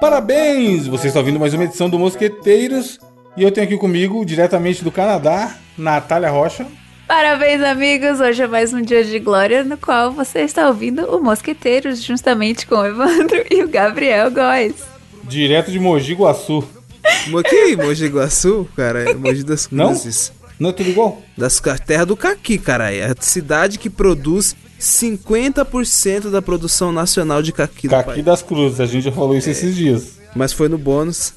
Parabéns! Você está ouvindo mais uma edição do Mosqueteiros e eu tenho aqui comigo, diretamente do Canadá, Natália Rocha. Parabéns, amigos! Hoje é mais um dia de glória no qual você está ouvindo o Mosqueteiros, justamente com o Evandro e o Gabriel Góes. Direto de Mogi Guaçu. Mogi, Mogi Guaçu, cara, é Mogi das Cruzes. Não? Não é tudo igual? Das terra do caqui, cara. É a cidade que produz 50% da produção nacional de caqui, caqui das Cruzes, a gente já falou isso é. esses dias. Mas foi no bônus.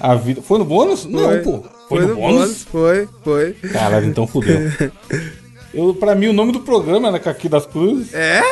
A vida. Foi no bônus? Foi. Não, pô. Foi, foi no, no bônus? bônus? Foi, foi. Caralho, então fudeu. Eu, pra mim, o nome do programa era Caqui das Cruzes. É?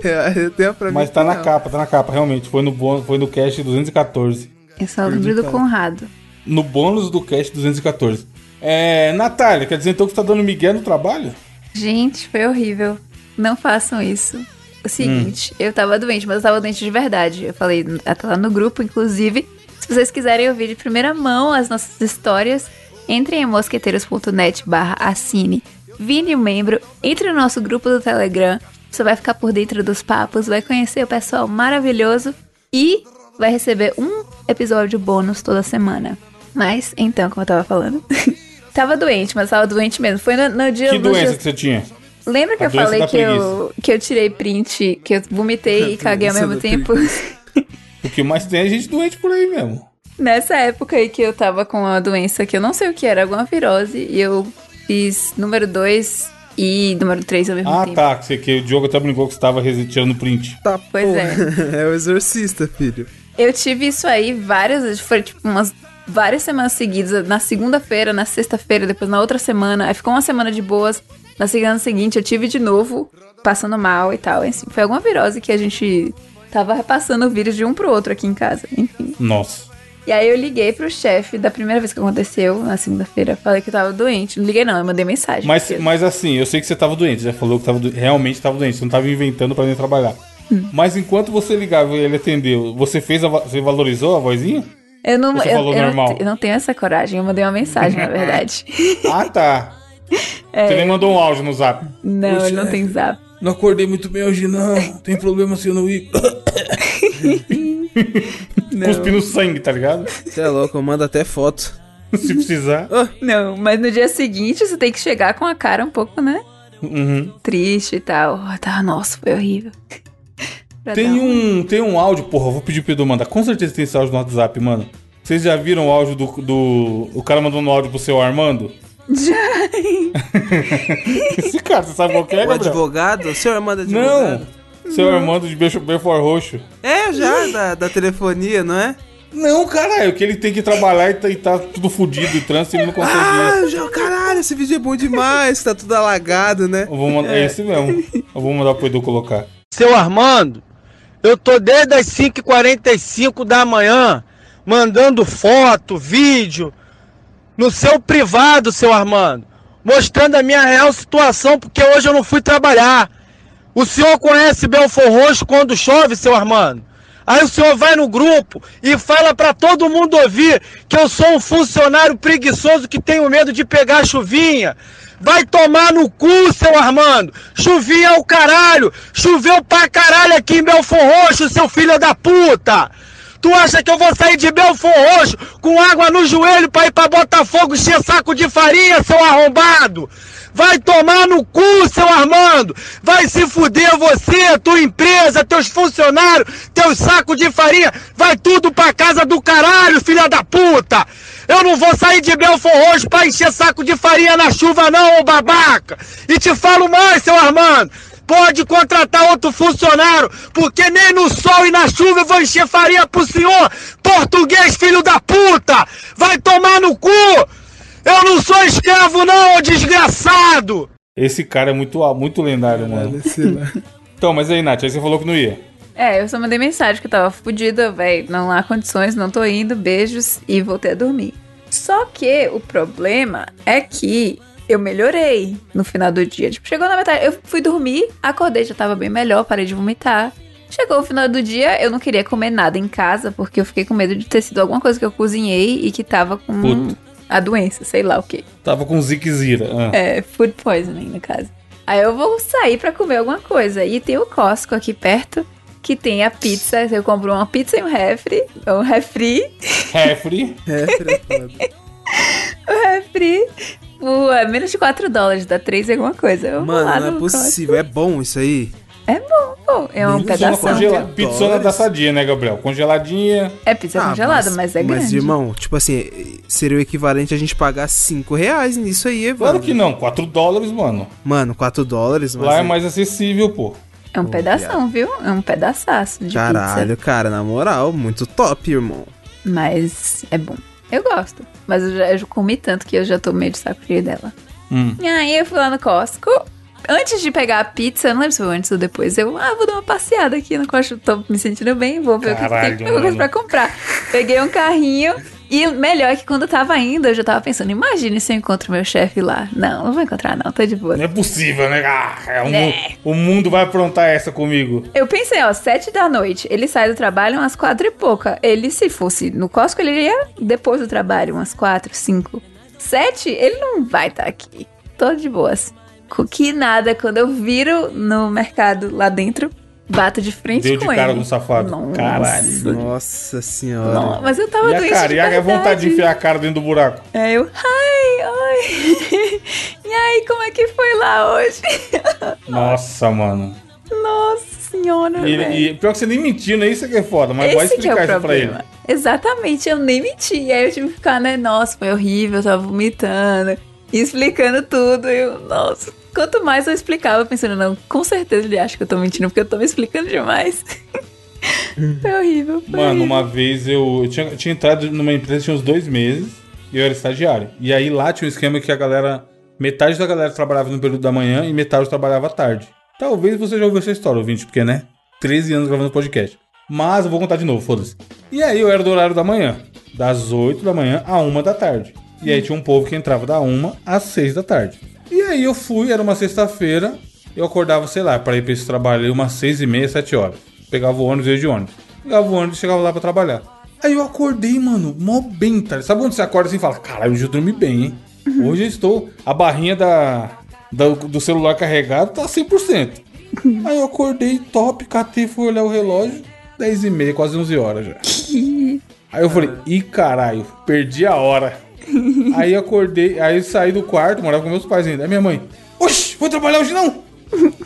Eu tenho pra mim. Mas tá na capa, tá na capa, realmente. Foi no, bônus, foi no cast 214. Eu só lembro do Conrado. No bônus do cast 214. É, Natália, quer dizer então que você tá dando migué no trabalho? Gente, foi horrível. Não façam isso. O seguinte, hum. eu tava doente, mas eu tava doente de verdade. Eu falei até lá no grupo, inclusive. Se vocês quiserem ouvir de primeira mão as nossas histórias, entrem em mosqueteiros.net barra assine, vire um membro, entre no nosso grupo do Telegram, você vai ficar por dentro dos papos, vai conhecer o pessoal maravilhoso e vai receber um episódio bônus toda semana. Mas, então, como eu tava falando, tava doente, mas tava doente mesmo. Foi no, no dia... Que doença que você tinha? Lembra que a eu falei que eu, que eu tirei print, que eu vomitei e caguei ao mesmo tempo? O que mais tem é gente doente por aí mesmo. Nessa época aí que eu tava com uma doença que eu não sei o que era, alguma virose, e eu fiz número 2 e número 3 ao mesmo ah, tempo. Ah, tá. Que, que o Diogo até brincou que você tava reseteando o print. Tá, pois porra. é. é o exorcista, filho. Eu tive isso aí várias, foi tipo umas várias semanas seguidas. Na segunda-feira, na sexta-feira, depois na outra semana. Aí ficou uma semana de boas. Na semana seguinte eu tive de novo, passando mal e tal. Assim, foi alguma virose que a gente tava repassando o vírus de um pro outro aqui em casa, enfim. Nossa. E aí eu liguei pro chefe da primeira vez que aconteceu, na segunda-feira, falei que eu tava doente. Não liguei não, eu mandei mensagem. Mas, mas assim, eu sei que você tava doente, já falou que tava do... realmente tava doente, você não tava inventando para ir trabalhar. Hum. Mas enquanto você ligava e ele atendeu, você fez a... você valorizou a vozinha? Eu não, você eu, falou eu normal? Não, eu não tenho essa coragem, eu mandei uma mensagem, na verdade. ah, tá. É. Você nem mandou um áudio no zap. Não, Poxa, ele não tem zap. Não acordei muito bem hoje, não. Tem problema se eu não ir. Cuspindo sangue, tá ligado? Você é louco, eu mando até foto. se precisar. Oh. Não, mas no dia seguinte você tem que chegar com a cara um pouco, né? Uhum. Triste e tal. Oh, tá, nossa, foi horrível. tem um, tem um áudio, porra, vou pedir pro Edu mandar. Com certeza tem esse áudio no WhatsApp, mano. Vocês já viram o áudio do. do o cara mandando um áudio pro seu Armando? Já. Esse cara, você sabe qual que é, O Gabriel? advogado? O senhor Armando é advogado? Não. Seu Armando de Belfort Roxo. É, já, da, da telefonia, não é? Não, caralho, que ele tem que trabalhar e tá, e tá tudo fodido, o trânsito ele não consegue ah. Já, caralho, esse vídeo é bom demais, tá tudo alagado, né? Eu vou mandar, é. é esse mesmo. Eu vou mandar pro Edu colocar. Seu Armando, eu tô desde as 5h45 da manhã mandando foto, vídeo, no seu privado, seu Armando, mostrando a minha real situação, porque hoje eu não fui trabalhar. O senhor conhece Belfor Roxo quando chove, seu Armando? Aí o senhor vai no grupo e fala para todo mundo ouvir que eu sou um funcionário preguiçoso que tenho medo de pegar chuvinha. Vai tomar no cu, seu Armando. Chuvinha é o caralho. Choveu pra caralho aqui em Belfor Roxo, seu filho da puta. Tu acha que eu vou sair de Belfor Roxo com água no joelho pra ir pra Botafogo encher saco de farinha, seu arrombado? Vai tomar no cu, seu Armando! Vai se fuder você, tua empresa, teus funcionários, teus sacos de farinha! Vai tudo pra casa do caralho, filha da puta! Eu não vou sair de Belfor Roxo pra encher saco de farinha na chuva não, ô babaca! E te falo mais, seu Armando! Pode contratar outro funcionário, porque nem no sol e na chuva eu vou encher farinha pro senhor, português filho da puta! Vai tomar no cu! Eu não sou escravo não, ô desgraçado! Esse cara é muito, muito lendário, mano. então, mas aí, Nath, aí você falou que não ia. É, eu só mandei mensagem que eu tava fodida, velho. Não há condições, não tô indo, beijos e voltei a dormir. Só que o problema é que eu melhorei no final do dia. Tipo, chegou na metade, eu fui dormir, acordei, já tava bem melhor, parei de vomitar. Chegou o final do dia, eu não queria comer nada em casa, porque eu fiquei com medo de ter sido alguma coisa que eu cozinhei e que tava com Puto. a doença, sei lá o que. Tava com ziquezira. Ah. É, food poisoning, no caso. Aí eu vou sair pra comer alguma coisa. E tem o Costco aqui perto, que tem a pizza. Eu compro uma pizza e um refri. Um refri. Refri. É, foda. O refri. Por é, menos de 4 dólares, dá 3 e alguma coisa. Eu Mano, lá não é possível. É bom isso aí? É bom, pô. É um pedaço. congela... Pizzona da sadia, né, Gabriel? Congeladinha. É pizza congelada, mas, é grande. Mas, irmão, tipo assim, seria o equivalente a gente pagar 5 reais nisso aí, Evandro. Claro que não, 4 dólares, mano. Mano, 4 dólares, mas... Lá é mais acessível, pô. É um Pô, pedação, viu? É um pedaçaço de Caralho, pizza. cara, na moral, muito top, irmão. Mas é bom. Eu gosto. Mas eu já, eu comi tanto que eu já tô meio de saco cheio dela. Hum. E aí eu fui lá no Costco. Antes de pegar a pizza, não lembro se foi antes ou depois, eu, ah, vou dar uma passeada aqui no Costco, tô me sentindo bem, vou ver o que Caralho, tem mano. pra comprar. Peguei um carrinho e melhor que quando eu tava indo, eu já tava pensando, imagine se eu encontro meu chefe lá. Não, não vou encontrar não, tô de boa. Não é possível, né? Ah, é um- É. O mundo vai aprontar essa comigo. Eu pensei, ó, sete da noite, ele sai do trabalho umas quatro e pouca. Ele, se fosse no Costco, ele ia depois do trabalho, umas quatro, cinco. Sete, ele não vai estar aqui. Tô de boas. Que nada, quando eu viro no mercado lá dentro, bato de frente Deu com de cara ele. com o safado. Nossa. Caralho. Nossa senhora. Não, mas eu tava E a doente cara, de e a vontade de enfiar a cara dentro do buraco. Aí eu, ai, ai. e aí, como é que foi lá hoje? Nossa, mano. Nossa senhora, E, e pior que você nem mentiu, né? Isso é que é foda. Mas vai Esse que é explicar o isso pra ele. problema. Exatamente, eu nem menti. E aí eu tive que ficar, né? Nossa, foi horrível, eu tava vomitando. Explicando tudo. E eu, nossa. Quanto mais eu explicava, pensando, não, com certeza ele acha que eu tô mentindo, porque eu tô me explicando demais. foi horrível. Foi Mano, horrível. uma vez eu, eu tinha, tinha entrado numa empresa tinha uns dois meses e eu era estagiário. E aí lá tinha um esquema que a galera. Metade da galera trabalhava no período da manhã e metade trabalhava à tarde. Talvez você já ouviu essa história, ouvinte, porque, né? 13 anos gravando podcast. Mas eu vou contar de novo, foda-se. E aí eu era do horário da manhã, das 8 da manhã à 1 da tarde. E aí tinha um povo que entrava da 1 às 6 da tarde. E aí eu fui, era uma sexta-feira, eu acordava, sei lá, para ir pra esse trabalho umas 6 e meia, 7 horas. Pegava o ônibus e ia de ônibus. Pegava o ônibus e chegava lá pra trabalhar. Aí eu acordei, mano, mó bem, tá? Sabe quando você acorda assim e fala, caralho, hoje eu dormi bem, hein? Hoje eu estou. A barrinha da, da- do celular carregado tá 100%. Aí eu acordei top, catei, fui olhar o relógio, 10 e meia, quase 11 horas já. Aí eu falei, ih caralho, perdi a hora. aí acordei, aí saí do quarto, morava com meus pais ainda. Aí minha mãe, oxi, foi trabalhar hoje não?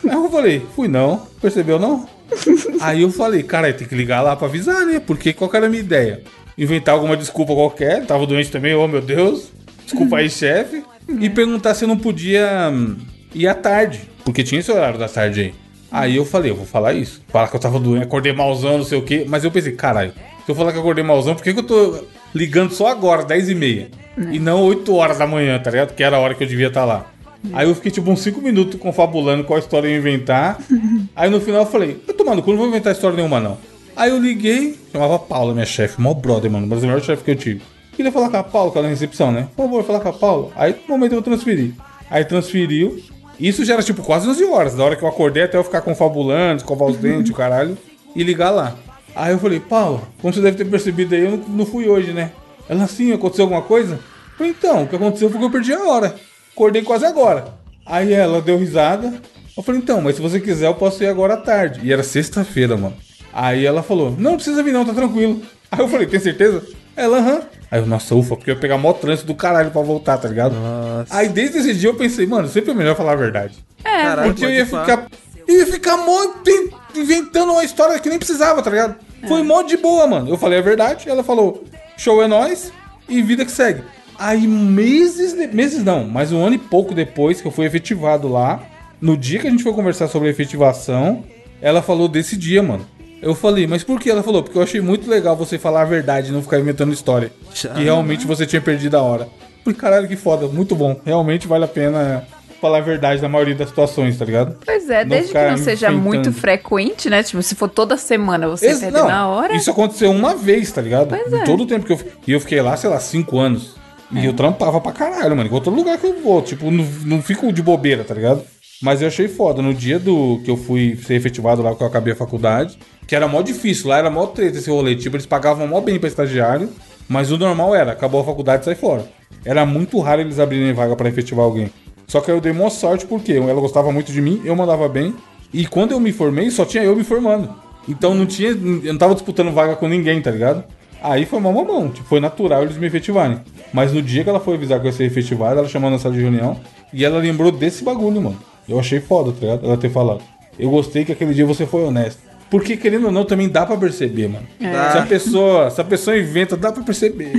aí eu falei, fui não, percebeu não? aí eu falei, cara, tem que ligar lá pra avisar, né? Porque qual que era a minha ideia? Inventar alguma desculpa qualquer, tava doente também, oh meu Deus, desculpa aí, chefe. E perguntar se eu não podia hum, ir à tarde, porque tinha esse horário da tarde aí. Aí eu falei, eu vou falar isso. Falar que eu tava doente, acordei malzão, não sei o quê. Mas eu pensei, caralho, se eu falar que eu acordei malzão, por que, que eu tô ligando só agora, 10 e meia? E não 8 horas da manhã, tá ligado? Que era a hora que eu devia estar lá. Aí eu fiquei tipo uns 5 minutos confabulando qual história eu ia inventar. Aí no final eu falei, eu tô maluco, eu não vou inventar história nenhuma não. Aí eu liguei, chamava Paula, minha chefe, mó brother, mano, mas a melhor chefe que eu tive. Queria falar com a Paula, que ela é na recepção, né? Por favor, falar com a Paula. Aí no momento eu transferi. Aí transferiu. Isso já era tipo quase 11 horas, da hora que eu acordei até eu ficar confabulando, escovar os dentes, o caralho, e ligar lá. Aí eu falei, Paula, como você deve ter percebido aí, eu não, não fui hoje, né? Ela assim, aconteceu alguma coisa? Então, o que aconteceu foi que eu perdi a hora. Acordei quase agora. Aí ela deu risada. Eu falei, então, mas se você quiser, eu posso ir agora à tarde. E era sexta-feira, mano. Aí ela falou, não, precisa vir não, tá tranquilo. Aí eu falei, tem certeza? Ela, aham. Aí eu, nossa, ufa, porque eu ia pegar mó trânsito do caralho pra voltar, tá ligado? Nossa. Aí desde esse dia eu pensei, mano, sempre é melhor falar a verdade. É, Caralho, Porque eu ia ficar. Eu ia ficar mó in- inventando uma história que nem precisava, tá ligado? Foi mó de boa, mano. Eu falei a verdade, ela falou, show é nóis e vida que segue. Aí meses, de- meses não, mas um ano e pouco depois que eu fui efetivado lá, no dia que a gente foi conversar sobre a efetivação, ela falou desse dia, mano. Eu falei, mas por que? Ela falou, porque eu achei muito legal você falar a verdade e não ficar inventando história. Que realmente você tinha perdido a hora. Falei, caralho, que foda, muito bom. Realmente vale a pena falar a verdade na maioria das situações, tá ligado? Pois é, Não desde que não seja enfrentando. muito frequente, né? Tipo, se for toda semana você Esse- perder na hora. Isso aconteceu uma vez, tá ligado? Pois é. todo o tempo que eu. E eu fiquei lá, sei lá, cinco anos. E eu trampava pra caralho, mano. Em outro lugar que eu vou. Tipo, não, não fico de bobeira, tá ligado? Mas eu achei foda. No dia do que eu fui ser efetivado lá, que eu acabei a faculdade, que era mó difícil. Lá era mó treta esse rolê. Tipo, eles pagavam mó bem pra estagiário. Mas o normal era, acabou a faculdade sai fora. Era muito raro eles abrirem vaga pra efetivar alguém. Só que eu dei uma sorte porque ela gostava muito de mim, eu mandava bem. E quando eu me formei, só tinha eu me formando. Então não tinha. Eu não tava disputando vaga com ninguém, tá ligado? Aí foi uma mamão, tipo, foi natural eles me efetivarem. Mas no dia que ela foi avisar que eu ia ser efetivada, ela chamou na sala de reunião e ela lembrou desse bagulho, mano. Eu achei foda, tá ligado? Ela ter falado. Eu gostei que aquele dia você foi honesto. Porque, querendo ou não, também dá pra perceber, mano. Se a pessoa, se a pessoa inventa, dá pra perceber.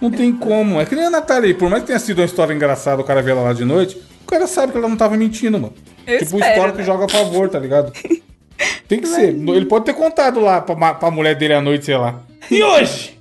Não tem- como. É que nem a Natália aí, por mais que tenha sido uma história engraçada, o cara vê ela lá de noite, o cara sabe que ela não tava mentindo, mano. Eu tipo, espero, histórico né? joga a favor, tá ligado? Tem que ser. Ele pode ter contado lá pra, pra mulher dele à noite, sei lá. E hoje?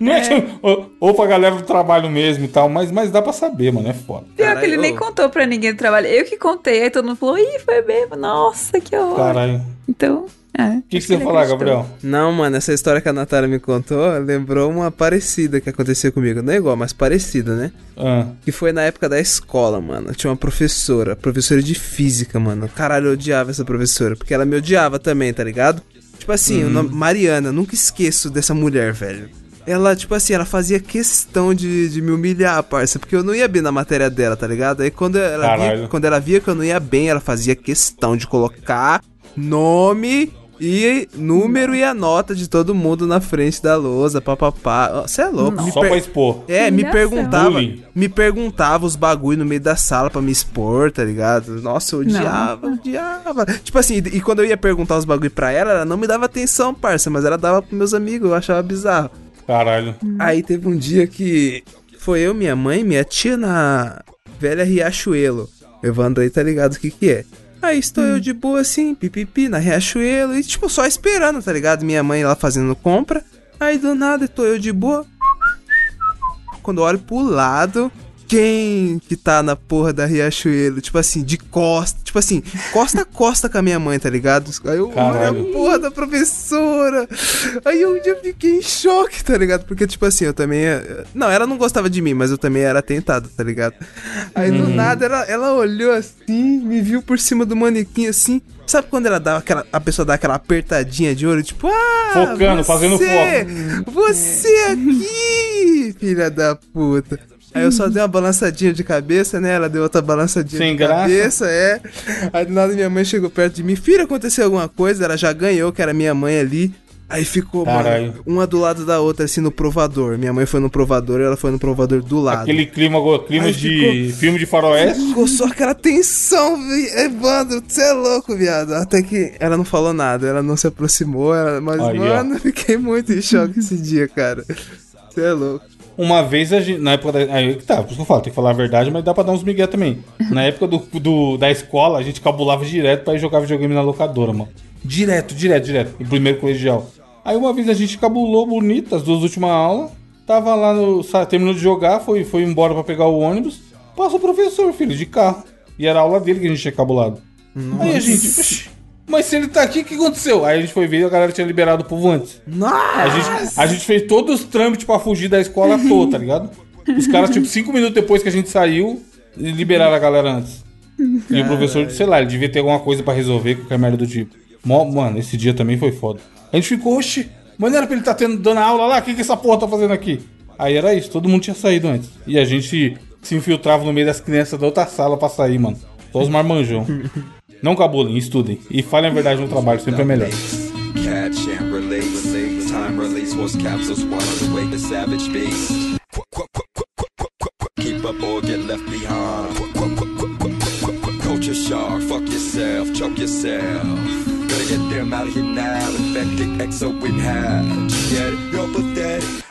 Não é, tipo, ou, ou pra galera do trabalho mesmo e tal, mas, mas dá pra saber, mano. É foda. Pior que Caralho, ele nem ô. contou pra ninguém do trabalho. Eu que contei, aí todo mundo falou, ih, foi mesmo. Nossa, que horror. Caralho. Então, é. O que, que você ia falar, Gabriel? Não, mano, essa história que a Natália me contou lembrou uma parecida que aconteceu comigo. Não é igual, mas parecida, né? Ah, Que foi na época da escola, mano. Tinha uma professora, professora de física, mano. Caralho, eu odiava essa professora, porque ela me odiava também, tá ligado? Tipo assim, nome, Mariana, nunca esqueço dessa mulher, velho. Ela, tipo assim, ela fazia questão de, de me humilhar, parça, porque eu não ia bem na matéria dela, tá ligado? Aí quando ela, Caralho. via, quando ela via que eu não ia bem, ela fazia questão de colocar nome e número e a nota de todo mundo na frente da lousa, papapá. Você é louco. me só per- pra expor. é, me perguntava, Bullying. me perguntava os bagulho no meio da sala pra me expor, tá ligado? Nossa, eu odiava, odiava. Tipo assim, e quando eu ia perguntar os bagulho pra ela, ela não me dava atenção, parça, mas ela dava pros meus amigos, eu achava bizarro. Caralho. Aí teve um dia que foi eu, minha mãe, minha tia na velha Riachuelo. Evandro aí tá ligado o que que é. Aí estou eu de boa assim, pipipi, na Riachuelo, e tipo, só esperando, tá ligado? Minha mãe lá fazendo compra. Aí do nada, tô eu de boa. Quando eu olho pro lado, quem que tá na porra da Riachuelo? Tipo assim, de costa. Tipo assim, costa a costa com a minha mãe, tá ligado? Aí eu Caralho. a porra da professora. Aí um dia eu fiquei em choque, tá ligado? Porque, tipo assim, eu também. eh, Não, ela não gostava de mim, mas eu também era tentado, tá ligado? Aí do nada ela, ela olhou assim, me viu por cima do manequim assim. Sabe quando ela dá aquela. A pessoa dá aquela apertadinha de olho, tipo, ah! Focando, fazendo foco. Você aqui, filha da puta. Aí eu só dei uma balançadinha de cabeça, né? Ela deu outra balançadinha Sem de graça. cabeça, é. Aí do nada minha mãe chegou perto de mim. Filha, aconteceu alguma coisa? Ela já ganhou, que era minha mãe ali. Aí ficou, Caralho. mano, uma do lado da outra, assim, no provador. Minha mãe foi no provador e ela foi no provador do lado. Aquele clima, clima Aí de filme de faroeste. Ficou só aquela tensão, Evandro, você é louco, viado. Até que ela não falou nada, ela não se aproximou, ela- mas, Aí, ó. mano, eu fiquei muito em choque esse dia, cara. Você é louco. Uma vez, a gente, na época da. Aí tá, por isso que eu falo, tem que falar a verdade, mas dá pra dar uns migué também. Na época do, do- da escola, a gente cabulava direto pra ir jogar videogame na locadora, mano. Direto, direto, direto. Em primeiro colegial. Aí uma vez a gente cabulou bonito, as duas últimas aulas. Tava lá no. Terminou de jogar, foi, foi embora pra pegar o ônibus. Passa o professor, filho, de carro. E era a aula dele que a gente tinha cabulado. Aí a gente. "Oxi, Mas se ele tá aqui, o que aconteceu? Aí a gente foi ver e a galera tinha liberado o povo antes. A Nossa! gente, a gente fez todos os trâmites pra fugir da escola à toa, tá ligado? Os caras, tipo, cinco minutos depois que a gente saiu, liberaram a galera antes. E o professor, sei lá, ele devia ter alguma coisa pra resolver, qualquer merda do tipo. Mano, esse dia também foi foda. A gente ficou, oxi, mas não era pra ele estar tendo, dando aula lá? O que, que essa porra tá fazendo aqui? Aí era isso, todo mundo tinha saído antes. E a gente se infiltrava no meio das crianças da outra sala pra sair, mano. Só os marmanjão. Não cabulem, estudem. E falem a verdade no trabalho, sempre é melhor. Catch and release. Time release force capsules the way the savage beast. Keep up or get left behind. Culture shock, fuck yourself, choke yourself. Gotta get them out of here now. Infected exo? You're pathetic.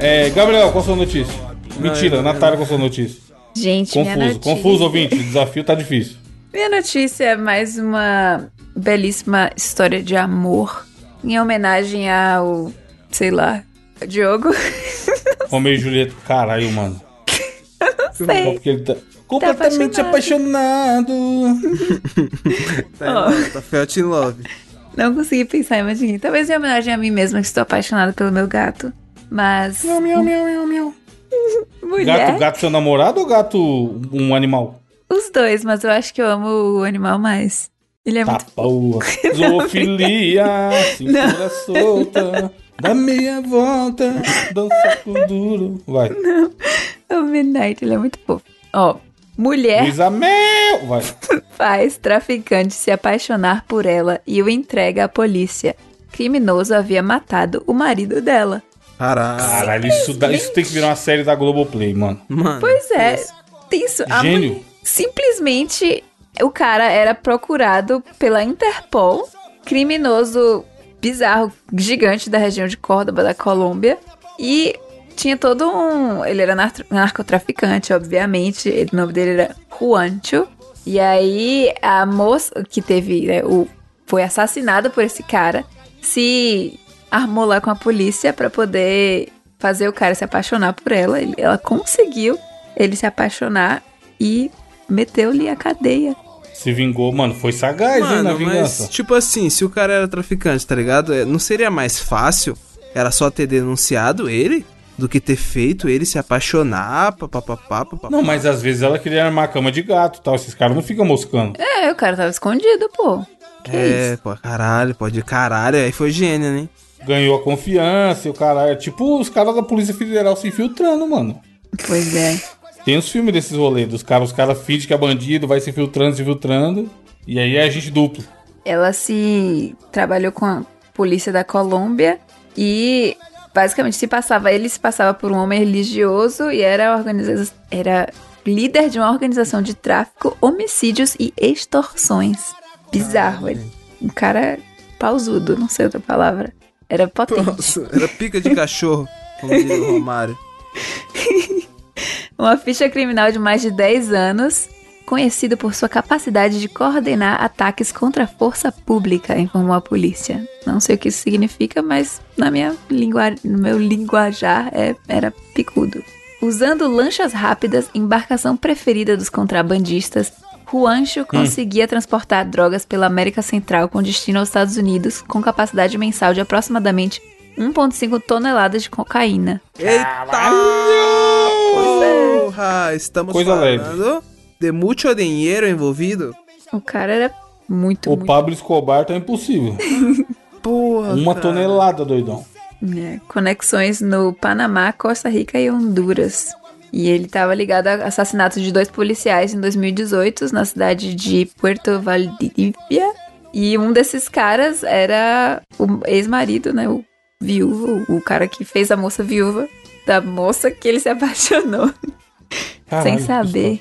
É, Gabriel, qual a sua notícia? Mentira, eu- Natália, qual a sua notícia? Gente, minha Confuso, notícia... confuso, ouvinte. O desafio tá difícil. Minha notícia é mais uma belíssima história de amor em homenagem ao, sei lá, Diogo. Romeu e Julieta. Caralho, mano. Sei. porque ele tá completamente apaixonado. Tá, Ó. tá felt in love. Não consegui pensar em mais ninguém. Talvez em homenagem a mim mesma, que estou apaixonada pelo meu gato. Mas. Miau, miau, miau, miau, miau. Mulher. Gato, gato seu namorado ou gato um animal? Os dois, mas eu acho que eu amo o animal mais. Ele é Tá muito. boa. Zoofilia, cintura solta. Dá meia volta, um saco duro. Vai. O Midnight, ele é muito fofo. Ó, mulher Luísa Mel. Vai. faz traficante se apaixonar por ela e o entrega à polícia. Criminoso havia matado o marido dela. Caralho. Caralho, isso, dá- isso tem que virar uma série da Globoplay, mano. Mano. Pois é, isso. A Gênio. mulher- simplesmente o cara era procurado pela Interpol, criminoso bizarro, gigante da região de Córdoba, da Colômbia, e tinha todo um. Ele era nar- narcotraficante, obviamente. O nome dele era Juancho. E aí a moça que teve. né, o, foi assassinada por esse cara, se armou lá com a polícia pra poder fazer o cara se apaixonar por ela. Ela conseguiu ele se apaixonar e meteu-lhe a cadeia. Se vingou, mano, foi sagaz, hein, na Mano, vingança. mas, tipo assim, se o cara era traficante, tá ligado? É, Não seria mais fácil? Era só ter denunciado ele? Do que ter feito ele se apaixonar, papapá, papapá. Não, mas às vezes ela queria armar a cama de gato e tal. Esses caras não ficam moscando. É, o cara tava escondido, pô. Que É, isso? pô, caralho, pode caralho, aí foi gênio, né? Ganhou a confiança e o cara. É tipo os caras da Polícia Federal se infiltrando, mano. Pois é. Tem os filmes desses rolês, dos caras, os caras fingem que é bandido, vai se infiltrando, se infiltrando. E aí é agente duplo. Ela se trabalhou com a polícia da Colômbia e basicamente se passava, ele se passava por um homem religioso e era organiza era líder de uma organização de tráfico, homicídios e extorsões. Bizarro, ele. Um cara pausudo, não sei outra palavra. Era potente. Nossa, era pica de cachorro, como diria o Romário. Uma ficha criminal de mais de 10 anos, conhecido por sua capacidade de coordenar ataques contra a força pública, informou a polícia. Não sei o que isso significa, mas na minha lingua... no meu linguajar é... era picudo. Usando lanchas rápidas, embarcação preferida dos contrabandistas, Juancho conseguia transportar drogas pela América Central com destino aos Estados Unidos, com capacidade mensal de aproximadamente 1,5 toneladas de cocaína. Eita! Porra! Estamos Coisa falando de muito dinheiro envolvido? O cara era muito, O muito Pablo Escobar tá impossível. Porra, Uma cara. tonelada, doidão. É, conexões no Panamá, Costa Rica e Honduras. E ele estava ligado a assassinatos de dois policiais em 2018 na cidade de Puerto Valdivia. E um desses caras era o ex-marido, né? O viúvo, o cara que fez a moça viúva da moça que ele se apaixonou. Caralho, sem saber.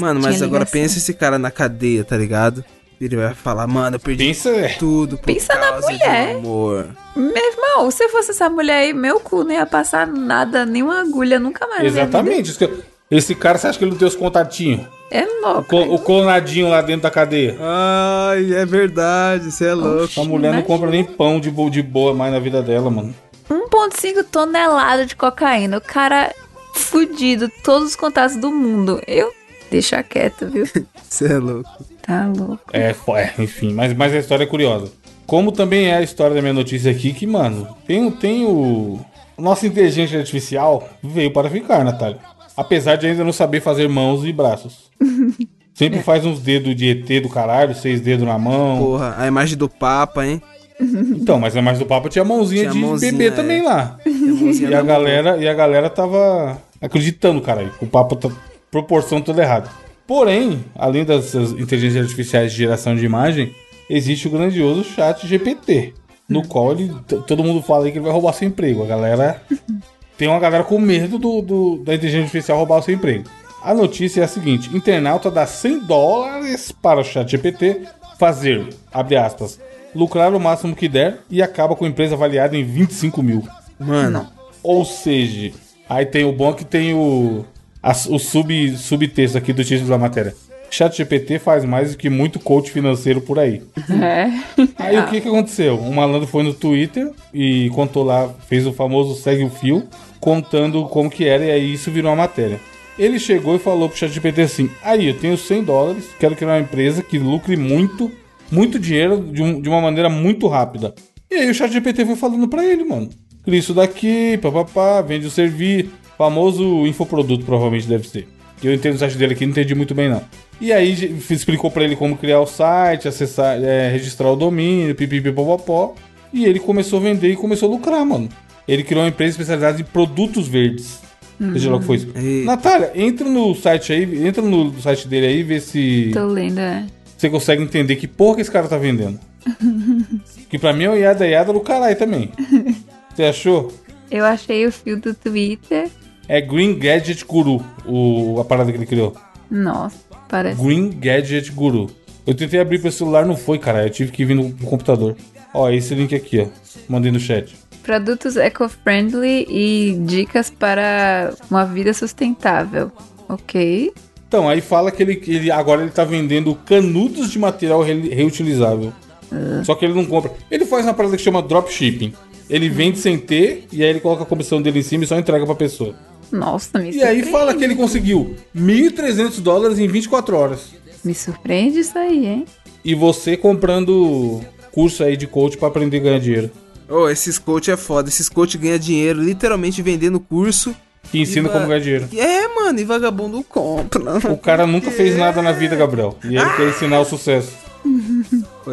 Mano, mas agora pensa esse cara na cadeia, tá ligado? Ele vai falar, mano, eu perdi Pensa, é. tudo por Pensa na causa de mulher. um amor. Meu irmão, se eu fosse essa mulher aí, meu cu não ia passar nada, nenhuma agulha nunca mais. na. Exatamente. isso que eu- Esse cara, você acha que ele não tem os contatinhos? É O, louco. clo- o clonadinho lá dentro da cadeia. Ai, é verdade, você é louco. Essa mulher não compra nem pão de, de boa mais na vida dela, mano. 1,5 tonelada de cocaína. O cara fudido, todos os contatos do mundo. Eu deixa quieto, viu? Você é louco. Tá louco. É, é, enfim, mas, mas a história é curiosa. Como também é a história da minha notícia aqui, que, mano, tem, o- tem o. Nossa inteligência artificial veio para ficar, Natália. Apesar de ainda não saber fazer mãos e braços. Sempre faz uns dedos de ET do caralho, seis dedos na mão. Porra, a imagem do Papa, hein? Então, mas a mais do papo tinha mãozinha Tinha de mãozinha, bebê é. também lá. E a galera, e a galera tava acreditando, caralho. que O papo tá proporção toda errada. Porém, além dessas inteligências artificiais de geração de imagem, existe o grandioso chat GPT, no qual ele, todo mundo fala aí que ele vai roubar seu emprego. A galera tem uma galera com medo do, do- da inteligência artificial roubar o seu emprego. A notícia é a seguinte: internauta dá 100 dólares para o chat GPT fazer, abre aspas, lucrar o máximo que der e acaba com a empresa avaliada em 25 mil. Mano, Ou seja, aí tem o bom que tem o, as- o sub, subtexto aqui do título da matéria. Chat GPT faz mais do que muito coach financeiro por aí. É. Aí o que que aconteceu? Um malandro foi no Twitter e contou lá, fez o famoso segue o fio, contando como que era e aí isso virou uma matéria. Ele chegou e falou pro ChatGPT assim: Aí, eu tenho 100 dólares, quero criar uma empresa que lucre muito, muito dinheiro de, um- de uma maneira muito rápida. E aí o ChatGPT foi falando pra ele, mano: Cria isso daqui, papapá, vende o serviço, famoso infoproduto provavelmente deve ser. Que eu entendo o site dele aqui, não entendi muito bem não. E aí explicou pra ele como criar o site, acessar, é, registrar o domínio, pipipipopopó. E ele começou a vender e começou a lucrar, mano. Ele criou uma empresa especializada em produtos verdes. Seja lá o que foi isso. Eita. Natália, entra no site aí, entra no site dele aí e vê se Tô lendo, é. você consegue entender que porra que esse cara tá vendendo. que pra mim é o Yada Yada do caralho também. Você achou? Eu achei o fio do Twitter. É Green Gadget Guru, o, a parada que ele criou. Nossa, parece. Green Gadget Guru. Eu tentei abrir pelo celular, não foi, cara. Eu tive que vir no, computador. Ó, esse link aqui, ó. Mandei no chat. Produtos eco-friendly e dicas para uma vida sustentável. Ok. Então, aí fala que ele, ele agora ele tá vendendo canudos de material re- reutilizável. Só que ele não compra. Ele faz uma parada que chama dropshipping. Ele vende sem ter e aí ele coloca a comissão dele em cima e só entrega pra pessoa. Nossa, me E aí fala que ele conseguiu 1.300 dólares em 24 horas. Me surpreende isso aí, hein? E você comprando curso aí de coach pra aprender a ganhar dinheiro. Ô, esses coach é foda. Esses coach ganham dinheiro literalmente vendendo curso. Que ensina E como ganhar dinheiro. É, mano, e vagabundo compra. O cara nunca fez nada na vida, Gabriel. E ele quer ensinar o sucesso.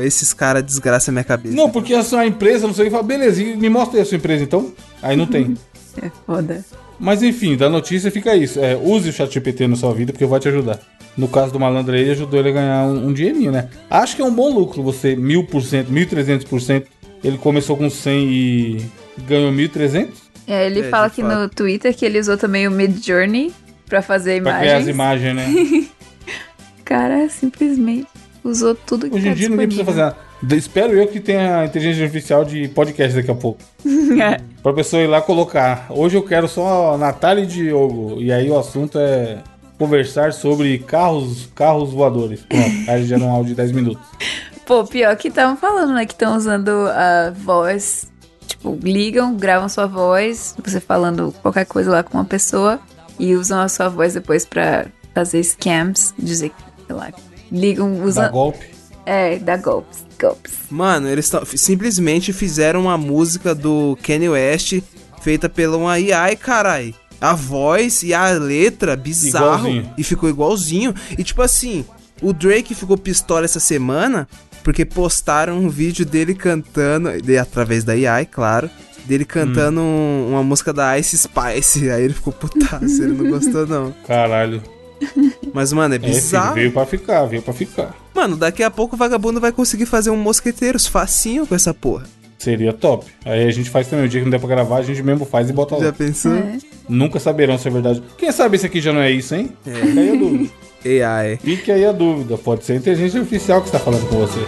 Esses caras desgraçam a minha cabeça. Não, porque a sua empresa, não sei, fala, beleza, e me mostra aí a sua empresa então. Aí não tem. É foda. Mas enfim, da notícia fica isso. É, use o ChatGPT na sua vida porque vai te ajudar. No caso do malandro aí, ajudou ele a ganhar um, um dinheirinho, né? Acho que é um bom lucro você, mil por cento, mil trezentos por cento. Ele começou com 100 e ganhou 1.300 É, ele É, fala aqui fato. no Twitter que ele usou também o Mid Journey pra fazer pra criar as imagens. imagens, né? Cara, simplesmente usou tudo que Hoje em tá dia ninguém precisa fazer nada. Da- Espero eu que tenha inteligência artificial de podcast daqui a pouco. É. Pra pessoa ir lá colocar. Hoje eu quero só Natália e Diogo. E aí o assunto é conversar sobre carros, carros voadores. Pronto, aí já não áudio de 10 minutos. Pô, pior que estavam falando, né? Que estão usando a voz. Tipo, ligam, gravam sua voz, você falando qualquer coisa lá com uma pessoa, e usam a sua voz depois pra fazer scams, dizer que, sei lá, ligam, Dá usam. golpe. É, dá golpes, golpes. Mano, eles simplesmente fizeram uma música do Kanye West feita pela uma AI, carai. A voz e a letra, bizarro. Igualzinho. E ficou igualzinho. E tipo assim, o Drake ficou pistola essa semana porque postaram um vídeo dele cantando, de, através da AI, claro. Dele cantando um- uma música da Ice Spice. Aí ele ficou putaço, ele não gostou não. Caralho. Mas, mano, é É, filho, bizarro. veio pra ficar, veio pra ficar. Mano, daqui a pouco o vagabundo vai conseguir fazer um mosqueteiros facinho com essa porra. Seria top. Aí a gente faz também. O dia que não der pra gravar, a gente mesmo faz e bota Já lá. pensou? É. Nunca saberão se é verdade. Quem sabe esse aqui já não é isso, hein? Fica aí a dúvida. AI. Fique aí a dúvida. Pode ser a inteligência artificial que está falando com você.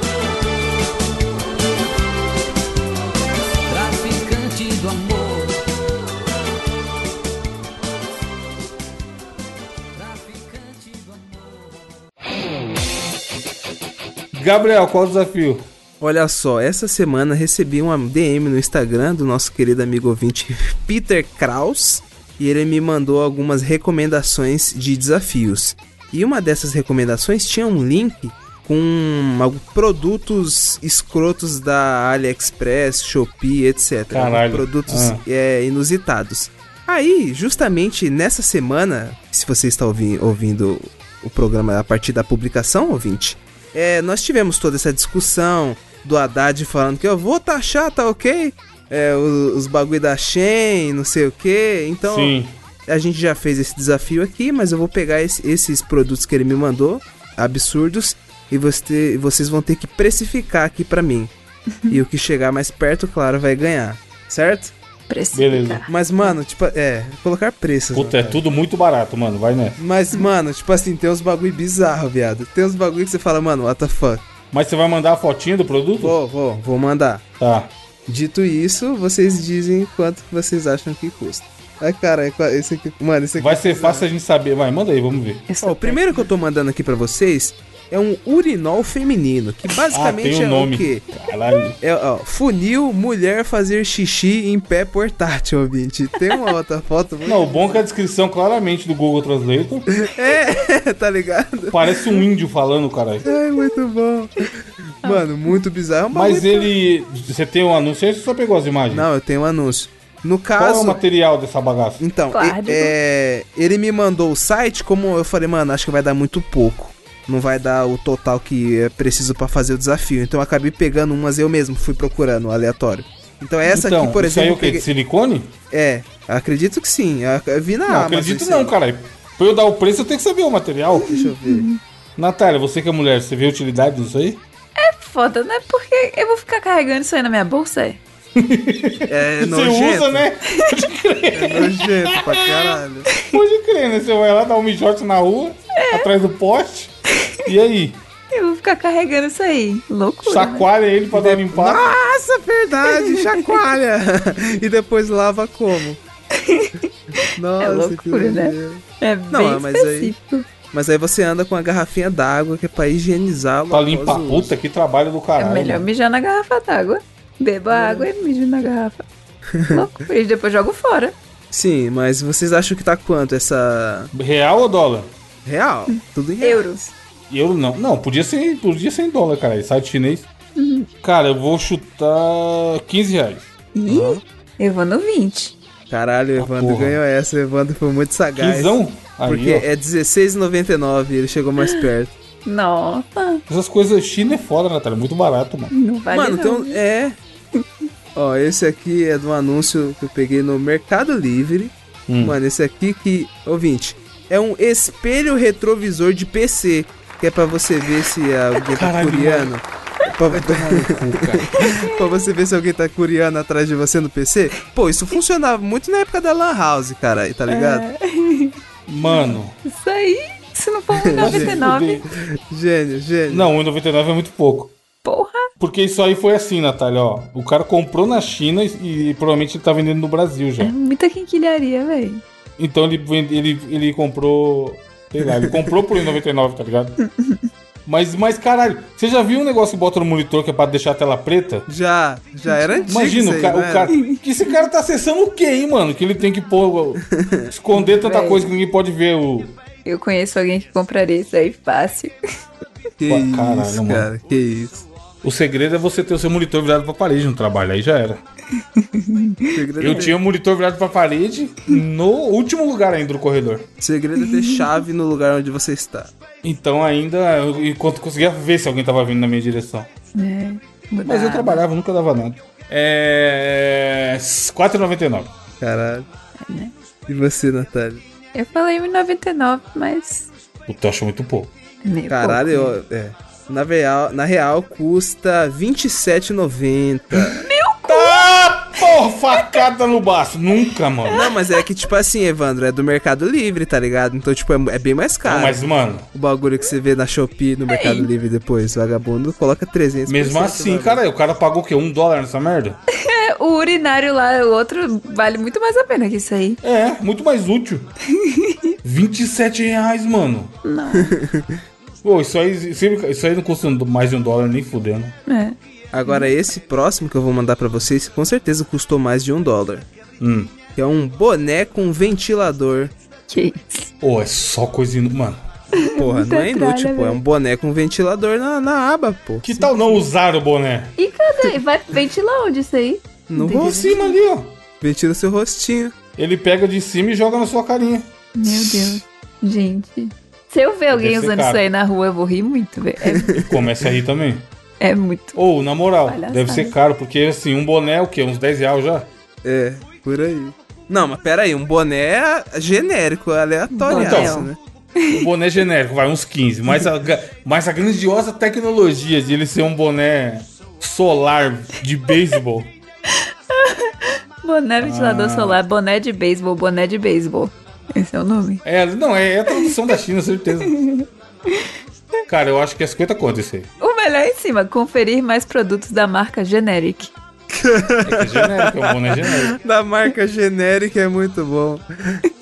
Gabriel, qual o desafio? Olha só, essa semana recebi uma DM no Instagram do nosso querido amigo ouvinte Peter Kraus e ele me mandou algumas recomendações de desafios. E uma dessas recomendações tinha um link com produtos escrotos da AliExpress, Shopee, etc. Caralho. Produtos Ah. é, inusitados. Aí, justamente nessa semana, se você está ouvi- ouvindo o programa a partir da publicação, ouvinte, é, nós tivemos toda essa discussão do Haddad falando que eu vou taxar, tá ok? É, os, os bagulho da Shen, não sei o que. Então, Sim. a gente já fez esse desafio aqui, mas eu vou pegar esse- esses produtos que ele me mandou, absurdos, e você- vocês vão ter que precificar aqui pra mim. e o que chegar mais perto, claro, vai ganhar. Certo? Precificar. Beleza. Mas, mano, tipo, é, colocar preços. Puta, é né, cara? tudo muito barato, mano. Vai nessa. Mas, mano, tipo assim, tem uns bagulho bizarro, viado. Tem uns bagulho que você fala, mano, what the fuck. Mas você vai mandar a fotinha do produto? Vou, vou, vou mandar. Tá. Dito isso, vocês dizem quanto vocês acham que custa. Ai, cara, esse aqui. Mano, esse aqui. Vai ser fácil a gente saber. Vai, manda aí, vamos ver. Ó, o primeiro que eu tô mandando aqui pra vocês é um urinol feminino, que Ah, basicamente tem é um nome. o quê? Caralho. É, ó, funil mulher fazer xixi em pé portátil, ouvinte. Tem uma outra foto. muito- Não, o bom é que a descrição claramente do Google Translator É, tá ligado? parece um índio falando, caralho. Ai, muito bom. Mano, muito bizarro. Mas bagulho- ele. Você tem um anúncio aí ou você só pegou as imagens? Não, eu tenho um anúncio. No Qual é caso. o material dessa bagaça? Então, Claro. é, ele me mandou o site, como eu falei, mano, acho que vai dar muito pouco. Não vai dar o total que é preciso pra fazer o desafio. Então eu acabei pegando umas eu mesmo, fui procurando aleatório. Então essa então, aqui, por isso aí é exemplo, o quê? eu De peguei- silicone? é, acredito que sim. Eu, vi na não Amazon acredito não, caralho. Pra eu dar o preço, eu tenho que saber o material. Deixa eu ver. Natália, você que é mulher, você vê a utilidade disso aí? Foda, né? Porque eu vou ficar carregando isso aí na minha bolsa, é? É você nojento. usa, né? Pode crer. É nojento pra caralho. Pode crer, né? Você vai lá dar um mijote na rua, atrás do poste. E aí? Eu vou ficar carregando isso aí. Loucura. né? Chacoalha ele pra dar uma limpada. Nossa, verdade, chacoalha. e depois lava como? Nossa, É loucura, né? É Não, bem mas aí- específico. Mas aí você anda com a garrafinha d'água que é pra higienizá-lo. Pra após limpar. o. Puta, que trabalho do É caralho. melhor mano. mijar na garrafa d'água. Bebo a água e mijo na garrafa. Loucura. E depois jogo fora. Sim, mas vocês acham que tá quanto essa Real ou dólar? Real? Tudo em real. Euros. Euro não. Não, podia ser, podia ser em dólar, cara. Site chinês. Uhum. Cara, eu vou chutar 15 reais. Ih, eu vou no 20. Caralho, o Evandro porra. ganhou essa. O Evandro foi muito sagaz. Quinzão? Aí, Porque ó. é R$16,99 ele chegou mais perto. Nossa, Essas coisas China é foda, Natália. Muito barato, mano. não vale Mano, não. um, é. Ó, esse aqui é de um anúncio que eu peguei no Mercado Livre. Hum. Mano, esse aqui que. Ouvinte, é um espelho retrovisor de PC. Que é pra você ver se alguém tá Caralho, curiando. Pra, pra você ver se alguém tá curiando atrás de você no PC. Pô, isso funcionava muito na época da Lan House, cara, tá ligado? Mano. Isso aí, se não for 1,99, Gênio, gênio. Não, 1,99 é muito pouco. porra. Porque isso aí foi assim, Natália, ó. O cara comprou na China e, e provavelmente ele tá vendendo no Brasil já. É muita quinquilharia, velho. Então ele, ele, ele comprou. Sei lá, ele comprou por 1,99, tá ligado? Mas, mas caralho, você já viu um negócio que bota no monitor que é pra deixar a tela preta? Já, já era antigo. Imagina, isso o, ca- aí, o cara. Que esse cara tá acessando o quê, hein, mano? Que ele tem que pôr. esconder tanta coisa que ninguém pode ver. O... Eu conheço alguém que compraria isso aí fácil. Que Pô, isso, caralho, mano. cara, que isso. o segredo é você ter o seu monitor virado pra parede no trabalho, aí já era. Eu é- tinha o monitor virado pra parede no último lugar ainda do corredor. Segredo é ter chave no lugar onde você está. Então ainda, eu, enquanto conseguia ver se alguém tava vindo na minha direção. É, Mas eu trabalhava, nunca dava nada. É. 4,99. Caralho. né? E você, Natália? Eu falei 1,99, mas. Puta, eu acho muito pouco. é meio Caralho, pouco. eu- é. Na real, na real custa R$27,90. Tá, porra, facada no baço. Nunca, mano. Não, mas é que, tipo assim, Evandro, é do Mercado Livre, tá ligado? Então, tipo, é, é bem mais caro. Não, mas, mano, O bagulho que você vê na Shopee, no Mercado Livre depois, vagabundo coloca 300 mesmo assim, cara, o cara pagou o quê? Um dólar nessa merda? É, o urinário lá, o outro, vale muito mais a pena que isso aí. É, muito mais útil. 27 reais, mano. Não. Pô, isso aí, isso aí não custa mais de um dólar nem fudendo. É. Agora, esse próximo que eu vou mandar pra vocês, com certeza custou mais de um dólar. Hum. Que é um boné com ventilador. Que isso. Pô, é só coisa inútil. Mano, Porra, não é inútil, pô. É um boné com ventilador na, na aba, pô. que tal não usar o boné? E cadê? Vai ventilar onde isso aí? No Por rosto. cima ali, ó. Ventila seu rostinho. Ele pega de cima e joga na sua carinha. Meu Deus. Gente. Se eu ver alguém usando caro. isso aí na rua, eu vou rir muito, velho. Começa a rir também. É, é muito. Ou, na moral, Palhaçada. deve ser caro, porque assim, um boné é o quê? Uns 10 reais já? É, por aí. Não, mas pera aí, um boné genérico, aleatório, Boné. essa, né? Um boné genérico, vai, uns 15. Mas a, mas a grandiosa tecnologia de ele ser um boné solar de beisebol. Boné ventilador Ah. solar, boné de beisebol, boné de beisebol. Esse é o nome. É, não, é, é a tradução da China, certeza. Cara, eu acho que é 50 conto isso aí. O melhor é em cima, conferir mais produtos da marca Generic. É que é genérico, é boné genérico. Da marca genérica é muito bom.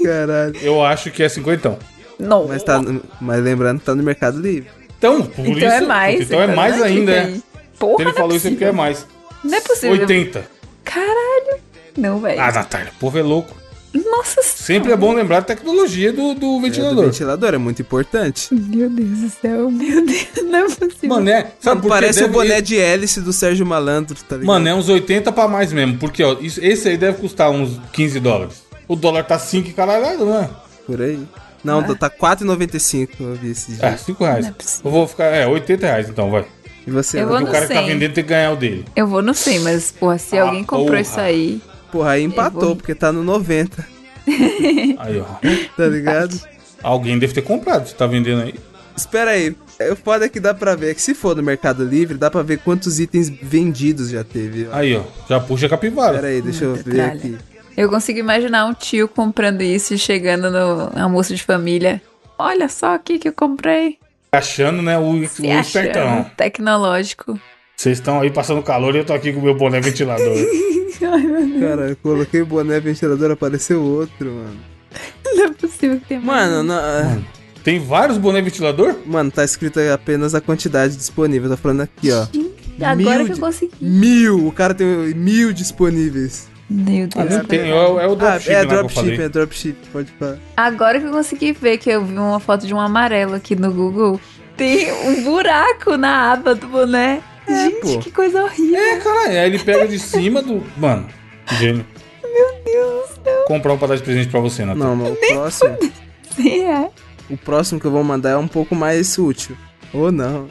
Caralho. Eu acho que é 50. Não. Mas, tá, no- mas lembrando tá no Mercado Livre. Então, por então isso. é mais. Então é mais dá ainda, é. aí. Porra, ele não falou é isso é porque é possível. mais. Não é possível. 80. Caralho. Não, velho. Ah, Natália, o povo é louco. Nossa Sempre é bom lembrar da tecnologia do, do É, do ventilador. ventilador, é muito importante. Meu Deus do céu, meu Deus, não é possível. Mané, sabe por que Parece o boné de hélice do Sérgio Malandro, tá ligado? Mano, é uns 80 pra mais mesmo. Porque, ó, isso- esse aí deve custar uns 15 dólares. O dólar tá 5 e caralhado, né? Por aí. Não, Ah. tá 4,95 eu vi esse dia. É, 5 reais. É eu vou ficar. É, 80 reais então, vai. E você? Eu vou o cara que tá 100. vendendo tem que ganhar o dele. Eu vou no 100, mas, porra, se Ah, alguém comprou porra. isso aí. Porra, aí empatou, vou- porque tá no 90, Aí, ó. tá ligado? Alguém deve ter comprado. Tá vendendo aí? Espera aí. O foda é que dá pra ver que se for no Mercado Livre, dá pra ver quantos itens vendidos já teve. ó. Aí, ó. Já puxa a capivara. Espera aí, deixa eu ver Petralha. aqui. Eu consigo imaginar um tio comprando isso e chegando no almoço de família. Olha só aqui que eu comprei. Achando, né? O, Se o espertão. tecnológico. Vocês estão aí passando calor e eu tô aqui com o meu boné ventilador. Cara, eu coloquei o boné ventilador, apareceu outro, mano. Não é possível que tenha mais. Mano, não- Tem vários boné ventilador? mano, tá escrito aí apenas a quantidade disponível. Tá falando aqui, ó. Agora mil que eu consegui. Mil! O cara tem mil disponíveis. Meu Ah, Deus. não tem. É, o- é o Ah, dropshipping é que eu dropship, falei. é dropship, pode falar. Agora que eu consegui ver que eu vi uma foto de um amarelo aqui no Google. Tem um buraco na aba do boné. Gente, pô. que coisa horrível. É, caralho. Aí ele pega de cima do. Mano, gênio. Meu Deus do céu. Comprar um pra dar de presente pra você, Natal. Não, mas o próximo, Sim, é. o próximo que eu vou mandar é um pouco mais útil. Ou não.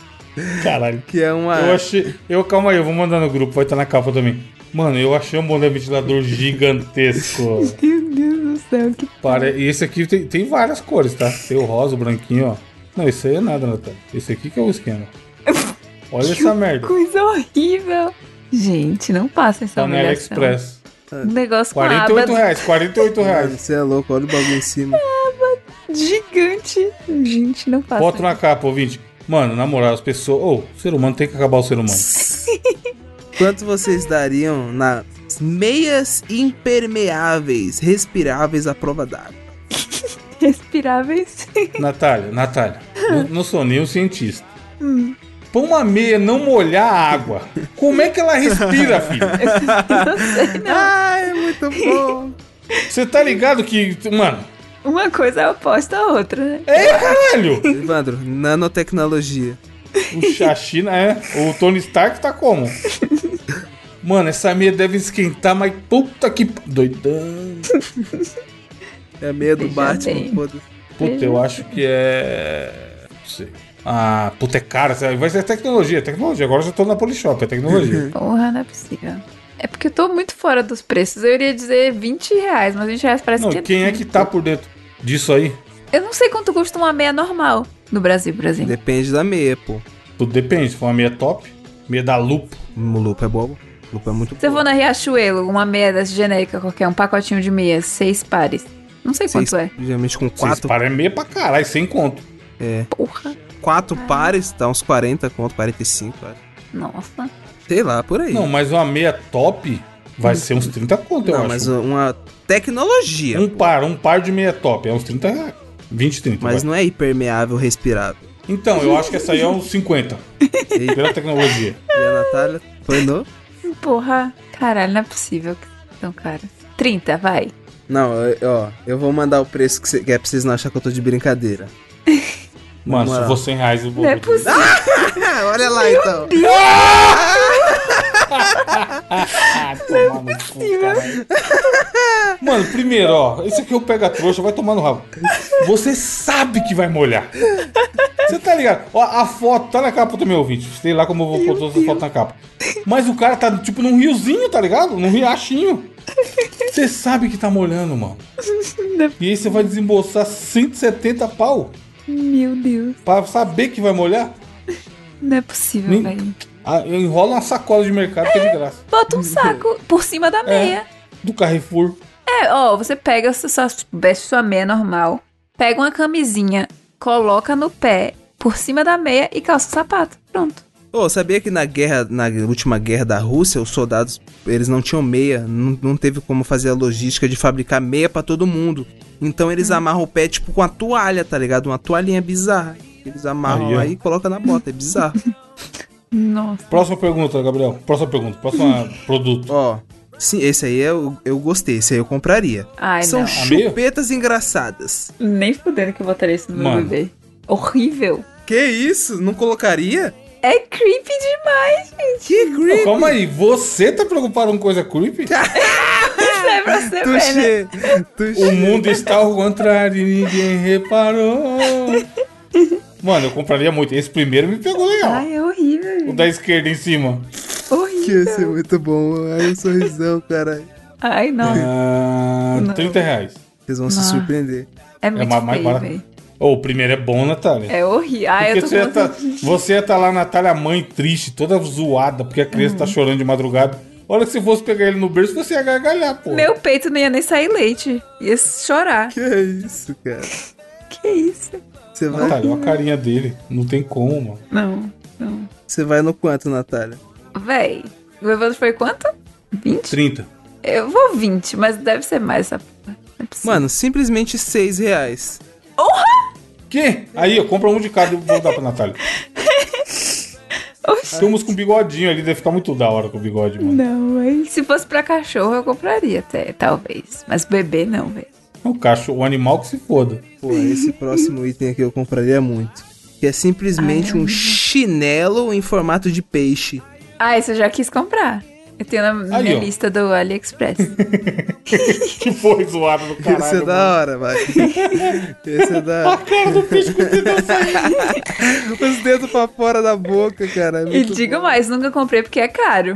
Caralho. Que é uma. Eu achei. Eu, calma aí, eu vou mandar no grupo, vai estar na capa também. Mano, eu achei um boné ventilador gigantesco. Meu Deus do céu, que Pare... E esse aqui tem, tem várias cores, tá? Tem o rosa, o branquinho, ó. Não, isso aí é nada, Natália. Esse aqui que é o esquema. Olha essa merda. coisa horrível. Gente, não passa essa Tá no humilhação. AliExpress. Um negócio com a 48 aba reais, 48 Mano, reais. Você é louco, olha o bagulho em cima. gigante. Gente, não passa. Bota na capa, ouvinte. Mano, na moral, as pessoas. Ô, o ser humano tem que acabar o ser humano. Quanto vocês dariam nas meias impermeáveis, respiráveis à prova d'água? Respiráveis. Natália, Natália, não, não sou nem um cientista. Pra uma meia não molhar a água, como é que ela respira, filho? Ai, é muito bom. Você tá ligado que. Mano, Uma coisa é oposta à outra, né? é caralho! Evandro, nanotecnologia. O Chachina é. O Tony Stark tá como? Mano, essa meia deve esquentar, mas puta que. Doidão. É a meia do Batman, foda-se. Puta, eu acho que é. Não sei. Ah, puta, é cara. Vai ser tecnologia, tecnologia. Agora eu já tô na Polishop, é tecnologia. Porra, não é possível. É porque eu tô muito fora dos preços. Eu iria dizer 20 reais, mas 20 reais parece Não, que é quem é que tá por dentro disso aí? Eu não sei quanto custa uma meia normal no Brasil, por exemplo. Depende da meia, pô. Tudo depende. Se for uma meia top, meia da lupo. O lupa é bobo. O lupa é muito Se eu vou na Riachuelo, uma meia dessa genérica qualquer, um pacotinho de meias, seis pares. Não sei quanto é. Geralmente com quatro, param é meia pra caralho, sem conto. Porra. Quatro pares, dá uns 40 conto, 45, acho. Nossa. Sei lá, por aí. Não, mas uma meia top vai ser uns 30 conto, eu Não, acho. mas uma tecnologia. Um par, um par de meia top é uns 30 reais. 20, 30. Mas vai. não é hipermeável, respirável. Então, eu acho que essa aí é uns 50. E, Pela tecnologia. e a Natália foi no... Porra. Caralho, não é possível que tão caro. 30, vai. Não, ó, eu vou mandar o preço que, cê, que é pra vocês não acharem que eu tô de brincadeira. Mano, se for 100 reais, eu vou. Não é possível. Olha lá então. Ah, tomar no cu, caralho. Mano, primeiro, ó, esse aqui é o pega-trouxa, vai tomar no rabo. Você sabe que vai molhar. Você tá ligado? Ó, a foto tá na capa do meu ouvinte. Sei lá como eu vou pôr todas as fotos na capa. Mas o cara tá, tipo, num riozinho, tá ligado? Num riachinho. Você sabe que tá molhando, mano. E aí você vai desembolsar 170 pau Meu Deus. pra saber que vai molhar? Não é possível, Nem- velho. Ah, enrola uma sacola de mercado que é de graça. Bota um saco por cima da meia. Do Carrefour. É, ó, você pega, sua- sua- veste sua meia normal, pega uma camisinha, coloca no pé, por cima da meia e calça o sapato. Pronto. Ô, sabia que na guerra, na última guerra da Rússia, os soldados, eles não tinham meia, não, não teve como fazer a logística de fabricar meia pra todo mundo. Então eles amarram o pé tipo com a toalha, tá ligado? Uma toalhinha bizarra. Eles amarram Aí, aí e colocam na bota, é bizarro. Nossa. Próxima pergunta, Gabriel. Próxima pergunta. Próximo produto. Ó, sim, esse aí eu, eu gostei, esse aí eu compraria. Ai, São não. Chupetas engraçadas. Nem fudendo que eu botaria isso no meu Mano. bebê. Horrível. Que isso? Não colocaria? É creepy demais, gente. Que creepy. Calma aí, você tá preocupado com coisa creepy? É pra você ver, né? Tuxê, tuxê. O mundo está ao contrário e ninguém reparou. Mano, eu compraria muito. Esse primeiro me pegou legal. Ai, é horrível. O da esquerda em cima. Que ia Horrível. ser muito bom. Ai, um sorrisão, caralho. Ai, não. Ah, Não. 30 reais. Vocês vão se Não. surpreender. É muito mais- mais feio, barato. velho. Ô, o primeiro é bom, Natália. É horrível. Porque eu tô você ia, tá, você ia tá lá, Natália, mãe, triste, toda zoada, porque a criança Uhum. tá chorando de madrugada. Olha que se fosse pegar ele no berço, você ia gargalhar, pô. Meu peito não ia nem sair leite. Ia chorar. Que é isso, cara? Que isso? Você vai, Natália, olha a carinha dele. Não tem como, mano. Não, não. você vai no quanto, Natália? Véi, o Evandro foi quanto? 20? 30. Eu vou 20, mas deve ser mais essa porra. Não é possível. Mano, simplesmente 6 reais. Que? Aí, eu compro um de cada e vou dar pra Natália. Tem uns com bigodinho ali, deve ficar muito da hora com o bigode, mano. Não, aí se fosse pra cachorro eu compraria até, talvez. Mas bebê não, velho. O cachorro, o animal que se foda. Pô, esse próximo item aqui eu compraria muito. Que é simplesmente Ai, um chinelo em formato de peixe. Ah, esse eu já quis comprar. Eu tenho na minha ó. lista do AliExpress. Que foi zoado do caralho. Esse é da hora, vai. Esse é da A cara do peixe com o dedo Os dedos pra fora da boca, cara. é e digo bom. mais, nunca comprei porque é caro.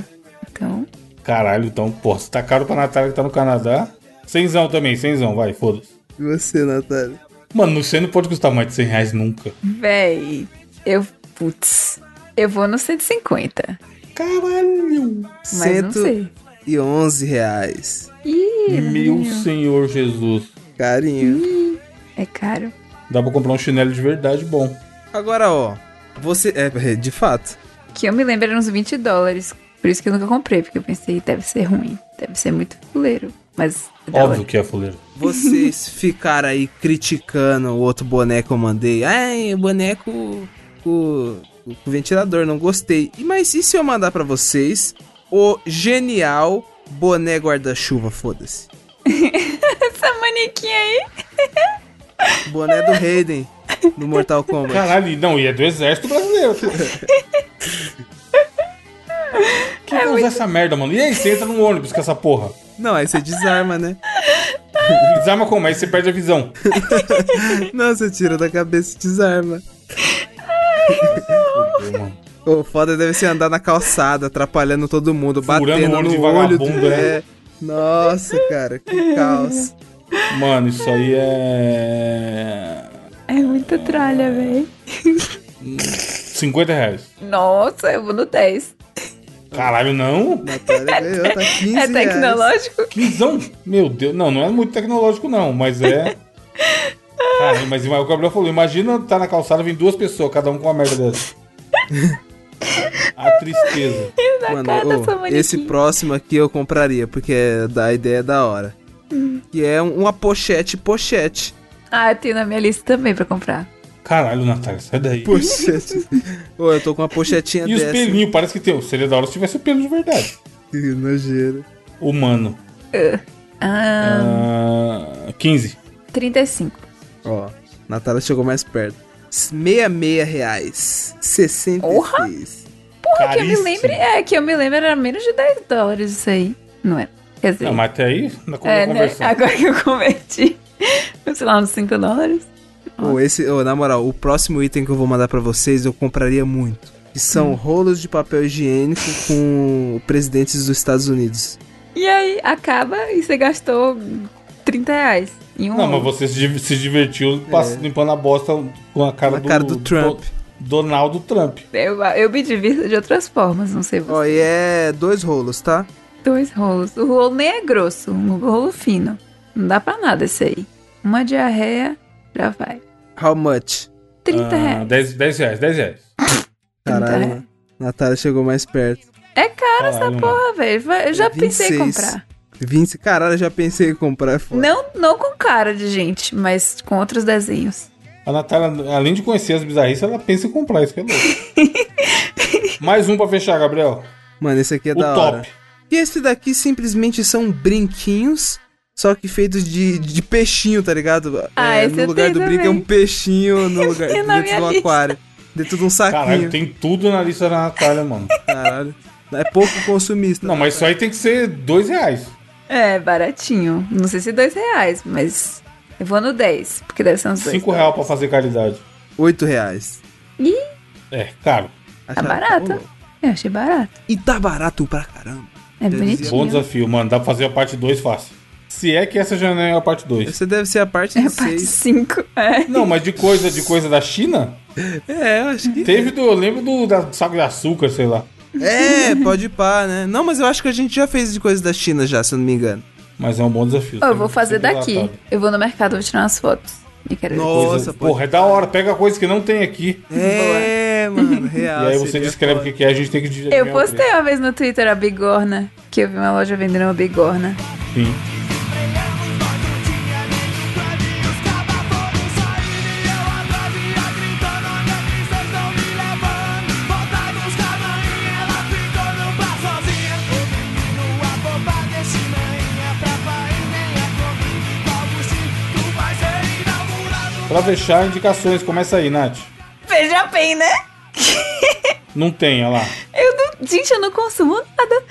Então, Caralho, então, pô, se tá caro pra Natália que tá no Canadá. Cenzão também, cenzão, vai, foda-se. E você, Natália? Mano, no você não pode custar mais de 100 reais nunca. véi, eu. Putz. Eu vou no 150. Caralho! Mas não sei. 111 reais. Ih, Meu Senhor Jesus. Carinho. é caro. Dá pra comprar um chinelo de verdade bom. Agora, ó. Você. É, de fato. Que eu me lembro eram uns 20 dólares. Por isso que eu nunca comprei, porque eu pensei, deve ser ruim. Deve ser muito fuleiro. Mas. é Óbvio que é fuleiro. Vocês ficaram aí criticando o outro boneco que eu mandei. Ai, o boneco com o ventilador, não gostei. E Mas e se eu mandar pra vocês o genial boné guarda-chuva, foda-se. Essa manequinha aí. Boné do Hayden, do Mortal Kombat. Caralho, não, e é do exército brasileiro. Quem vai usar essa merda, mano? E aí, você entra no ônibus com essa porra. Não, aí você desarma, né? Desarma como? Aí você perde a visão. Não, você tira da cabeça e desarma. O foda deve ser andar na calçada, atrapalhando todo mundo, Furando batendo olho no olho do vagabundo, né? é. Nossa, cara, que caos. Mano, isso aí é. É muita tralha, velho. 50 reais. Nossa, eu vou no 10. Caralho, não? Natália ganhou, tá 15 É reais. tecnológico? Quinzão? Meu Deus. Não, não é muito tecnológico, não, mas é. Mas o Gabriel falou: imagina tá na calçada, vem duas pessoas, cada um com uma merda dessa. A tristeza. Mano, manequim. esse próximo aqui eu compraria, porque é da a ideia é da hora. Hum. Que é um- uma pochete, pochete. Ah, eu tenho na minha lista também pra comprar. Caralho, Natália, sai daí. Pochete. Ô, eu tô com uma pochetinha E os dessa. pelinhos, parece que tem. Seria da hora se tivesse pelo de verdade. Que nojeira. Humano. Ah, Ah, 15. 35. Ó, Natália chegou mais perto. 66 reais. 66. Porra! Porra, que eu me Caríssimo. lembre. É, que eu me lembro era menos de 10 dólares isso aí. Não é? Quer dizer. Não, mas até aí, na é, né? Agora que eu converti. Sei lá, uns 5 dólares. Ô, esse, ô, na moral, o próximo item que eu vou mandar pra vocês eu compraria muito. Que Hum. são rolos de papel higiênico com presidentes dos Estados Unidos. E aí, acaba e você gastou 30 reais. Em um Não, mas você se, div- se divertiu pass- limpando a bosta com a cara, do, cara do Trump. Do, Donald Trump. Eu, eu me divirto de outras formas, não sei você. Ó, e é dois rolos, tá? Dois rolos. O rolo nem é grosso, um rolo fino. Não dá pra nada esse aí. Uma diarreia, já vai. How much? 30 Ah, reais. 10, 10 reais, 10 reais. Caralho, reais. Natália chegou mais perto. É caro essa Caralho, porra, velho. Eu já pensei em 26. comprar. 20. Caralho, eu já pensei em comprar. é foda. Não, não com cara de gente, mas com outros desenhos. A Natália, além de conhecer as bizarrices, ela pensa em comprar isso que é louco. Mais um pra fechar, Gabriel. Mano, esse aqui é O da top. hora. E esse daqui simplesmente são brinquinhos, só que feitos de, de peixinho, tá ligado? Ah, esse no eu lugar do brinco é um peixinho no lugar, na dentro do lista. aquário. Dentro de um saquinho. Caralho, tem tudo na lista da Natália, mano. Caralho. É pouco consumista. Não, mas isso aí tem que ser 2 reais. É, baratinho. Não sei se dois reais, mas eu vou no 10, porque deve ser uns dois. 5 reais pra fazer caridade. 8 reais. Ih, É, caro. tá barato. Eu achei barato. E tá barato pra caramba. É Deve bonitinho. Bom desafio, mano. Dá pra fazer a parte 2 fácil. Se é que essa já não é a parte 2. Essa deve ser a parte É a parte 6. 5. É. Não, mas de coisa, de coisa da China, É, eu acho que. teve do. Eu lembro do da saco de açúcar, sei lá. É, pode ir pá, né? Não, mas eu acho que a gente já fez de coisa da China já, se eu não me engano. Mas é um bom desafio. Eu vou Sempre- fazer daqui. relatado. Eu vou no mercado, vou tirar umas fotos. E quero ver. Nossa, Coisa- Porra, é da hora. Pega coisa que não tem aqui. É, mano, real. e aí você descreve o que que é, a gente tem que Eu o postei uma vez no Twitter a bigorna, que eu vi uma loja vendendo uma bigorna. Sim. Pra fechar, indicações. Começa aí, Nath. Veja bem, né? Não tem, olha lá. Eu não. Gente, eu não consumo nada.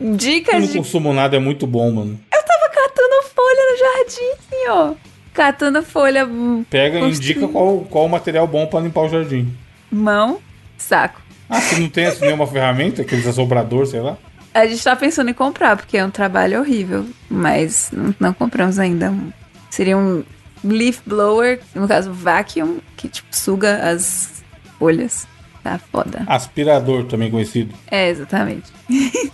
Eu Dicas não de. consumo nada, é muito bom, mano. Eu tava catando folha no jardim, ó. Catando folha. hum, Pega e indica qual, qual o material bom pra limpar o jardim. Mão, saco. Ah, se não tem nenhuma ferramenta, aqueles assoprador, sei lá. A gente tá pensando em comprar, porque é um trabalho horrível. Mas não compramos ainda. Seria um leaf blower, no caso vacuum, que tipo suga as folhas. Tá foda. Aspirador, também conhecido. É, exatamente.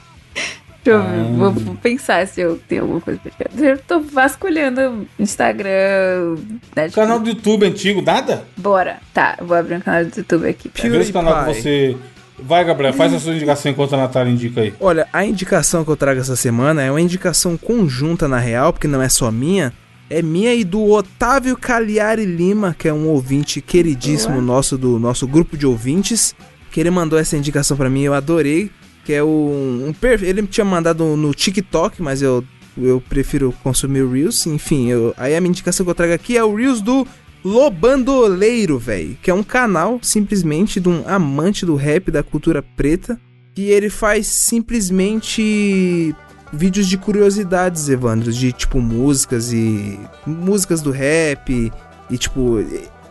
Deixa eu ver, vou, vou pensar se eu tenho alguma coisa pra tirar. Eu tô vasculhando Instagram. Netflix. Canal do YouTube antigo, nada? Bora. Tá, vou abrir um canal do YouTube aqui. Pra... Vê esse canal que você. Vai, Gabriel, faz a sua indicação enquanto a Natália indica aí. Olha, a indicação que eu trago essa semana é uma indicação conjunta na real, porque não é só minha. É minha e do Otávio Cagliari Lima, que é um ouvinte queridíssimo Boa. nosso do nosso grupo de ouvintes, que ele mandou essa indicação pra mim, eu adorei, que é um per- ele me tinha mandado no TikTok, mas eu eu prefiro consumir o Reels, enfim, eu, aí a minha indicação que eu trago aqui é o Reels do Lobandoleiro, velho, que é um canal simplesmente de um amante do rap da cultura preta, que ele faz simplesmente vídeos de curiosidades, Evandro, de tipo músicas e músicas do rap e tipo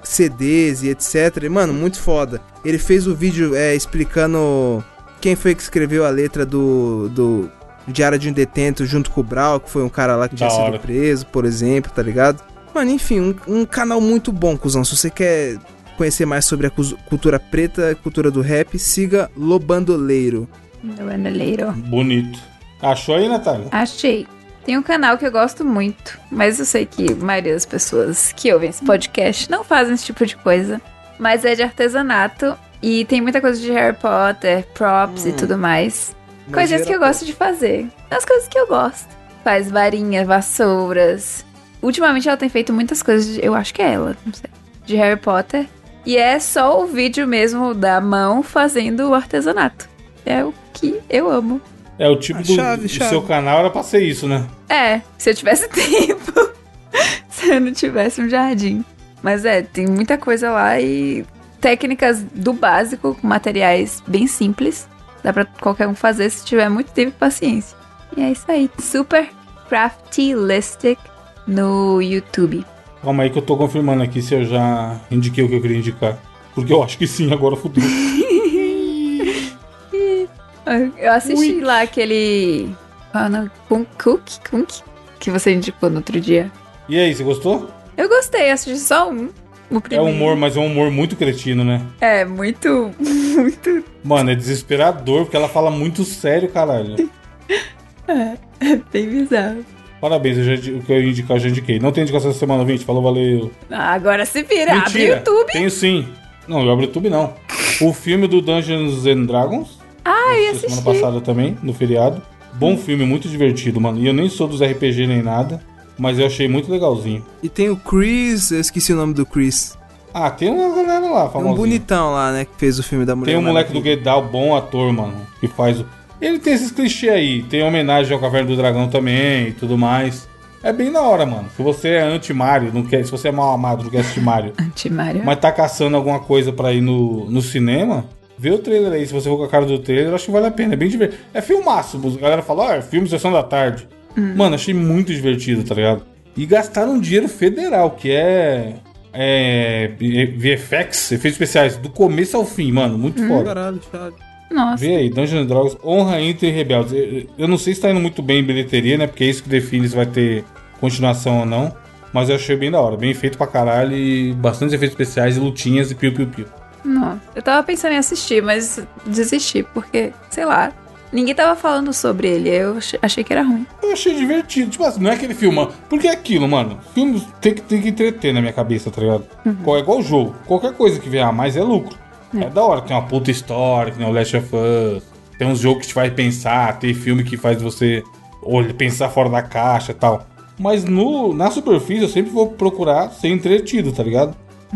CDs e etc. E, mano, muito foda. Ele fez o vídeo é, explicando quem foi que escreveu a letra do, do Diário de um Detento junto com o Brau, que foi um cara lá que Da tinha hora. sido preso, por exemplo, tá ligado? Mano, enfim, um, um canal muito bom, cuzão. Se você quer conhecer mais sobre a cultura preta, cultura do rap, siga Lobandoleiro. Bandoleiro. Bonito. Achou aí, Natália? Achei. Tem um canal que eu gosto muito, mas eu sei que a maioria das pessoas que ouvem esse podcast não fazem esse tipo de coisa. Mas é de artesanato e tem muita coisa de Harry Potter, props e tudo mais. Coisas que eu gosto de fazer. As coisas que eu gosto. Faz varinha, vassouras. Ultimamente ela tem feito muitas coisas, de- eu acho que é ela, não sei, de Harry Potter. E é só o vídeo mesmo da mão fazendo o artesanato. É o que eu amo. É o tipo do, chave, do chave. seu canal era pra ser isso, né? É, se eu tivesse tempo. se eu não tivesse um jardim. Mas é, tem muita coisa lá e técnicas do básico, com materiais bem simples. Dá pra qualquer um fazer se tiver muito tempo e paciência. E é isso aí. Super Craftylistic no YouTube. Calma aí que eu tô confirmando aqui se eu já indiquei o que eu queria indicar. Porque eu acho que sim, agora fudeu. Eu assisti lá aquele. Cook? Kunk? Que você indicou no outro dia. E aí, você gostou? Eu gostei, assisti só um. O É humor, mas é um humor muito cretino, né? É, muito. Muito. Mano, é desesperador, porque ela fala muito sério, caralho. Bem bizarro. Parabéns, eu já, o que eu ia indicar, eu já indiquei. Não tem indicação essa semana, 20. Falou, valeu. Ah, agora se vira. Abre o Mentira, YouTube. tenho sim. Não, eu abro o YouTube não. O filme do Dungeons and Dragons. Ah, eu assistir. semana passada também, no feriado. Bom filme, muito divertido, mano. E eu nem sou dos RPG nem nada, mas eu achei muito legalzinho. E tem o Chris, eu esqueci o nome do Chris. Ah, tem uma galera lá, Tem um famosinha. bonitão lá, né, que fez o filme da Mulher Tem o moleque do. Guedal, bom ator, mano, que faz o... Ele tem esses clichês aí, tem homenagem ao Caverna do Dragão também e tudo mais. É bem da hora, mano. Se você é anti-Mario, não quer, se você é mal amado, não quer assistir Mario, Anti-Mario. mas tá caçando alguma coisa pra ir no, no cinema, vê o trailer aí. Se você for com a cara do trailer, eu acho que vale a pena. É bem divertido. É filmaço. A galera fala, ó, é filme Sessão da Tarde. Mano, achei muito divertido, tá ligado? E gastaram dinheiro federal, que é. É. VFX, efeitos especiais, do começo ao fim, mano. Muito foda. Caralho, Thiago. Nossa. Vê aí, Dungeons Dragons, honra entre rebeldes. Eu, eu não sei se tá indo muito bem em bilheteria, né? Porque é isso que define se vai ter continuação ou não. Mas eu achei bem da hora, bem feito pra caralho e bastante efeitos especiais e lutinhas e piu-piu-piu. Não. Eu tava pensando em assistir, mas desisti, porque, sei lá. Ninguém tava falando sobre ele. Eu ach- achei que era ruim. Eu achei divertido. Tipo assim, não é aquele filme, mano. Porque é aquilo, mano. Filme tem que, tem que entreter na minha cabeça, tá ligado? Qual- É igual jogo. Qualquer coisa que vier a mais é lucro. É. da hora. Tem uma puta história, que nem o Last of Us. Tem uns jogos que te faz pensar. Tem filme que faz você olha, pensar fora da caixa e tal. Mas no, na superfície eu sempre vou procurar ser entretido, tá ligado?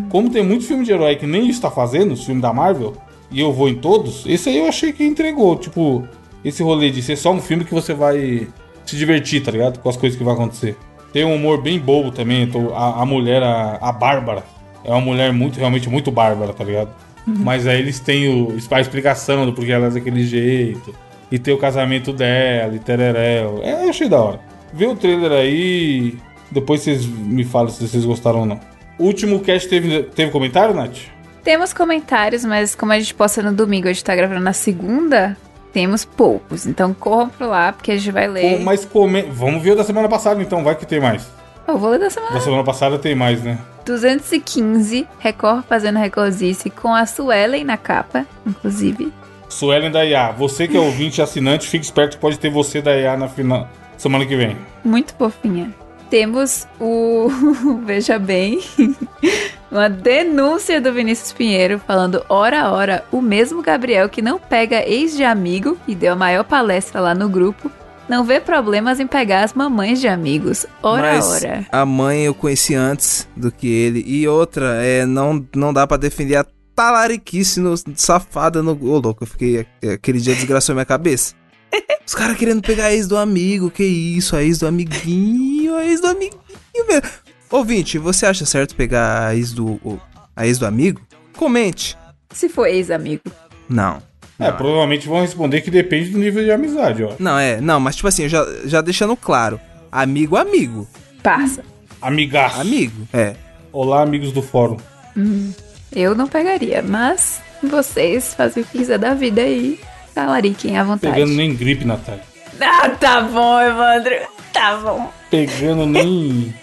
Como tem muito filme de herói que nem isso tá fazendo, os filmes da Marvel, e eu vou em todos, esse aí eu achei que entregou. Tipo, esse rolê de ser só um filme que você vai se divertir, tá ligado? Com as coisas que vai acontecer. Tem um humor bem bobo também. então, a, a mulher, a, a Bárbara, é uma mulher muito, realmente muito bárbara, tá ligado? Mas aí eles têm o, a explicação do porquê ela é daquele jeito. E tem o casamento dela, e tereréu. É, eu achei da hora. Vê o trailer aí. Depois vocês me falam se vocês gostaram ou não. O último cast teve, teve comentário, Nath? Temos comentários, mas como a gente posta no domingo, a gente tá gravando na segunda, temos poucos. Então corram pra lá, porque a gente vai ler. Pô, mas come... vamos ver o da semana passada então, vai que tem mais. Eu vou ler da semana. Da semana passada tem mais, né? 215, Record fazendo Recordice com a Suelen na capa, inclusive. Suelen da IA, você que é ouvinte e assinante, fique esperto que pode ter você da IA na final... semana que vem. Muito fofinha. Temos o. Veja bem. Uma denúncia do Vinícius Pinheiro falando, ora, ora, o mesmo Gabriel que não pega ex de amigo e deu a maior palestra lá no grupo, não vê problemas em pegar as mamães de amigos. Ora, Mas ora. a mãe eu conheci antes do que ele. E outra, é, não, não dá pra defender a talariquice no, safada no. Ô, louco, eu fiquei. Aquele dia desgraçou minha cabeça. Os caras querendo pegar a ex do amigo, que isso, a ex do amiguinho, a ex do amiguinho, velho. Ouvinte, você acha certo pegar a ex do. o- a ex do amigo? Comente. Se for ex-amigo. Não. É, provavelmente vão responder que depende do nível de amizade, ó. Não, é, não, mas tipo assim, já, já deixando claro. Amigo, amigo. Passa. Amigaço. Amigo. É. Olá, amigos do fórum. Eu não pegaria, mas vocês fazem o que quiser da vida aí. Talariquem à vontade. Pegando nem gripe, Natália. Ah, tá bom, Evandro. Tá bom. Pegando nem.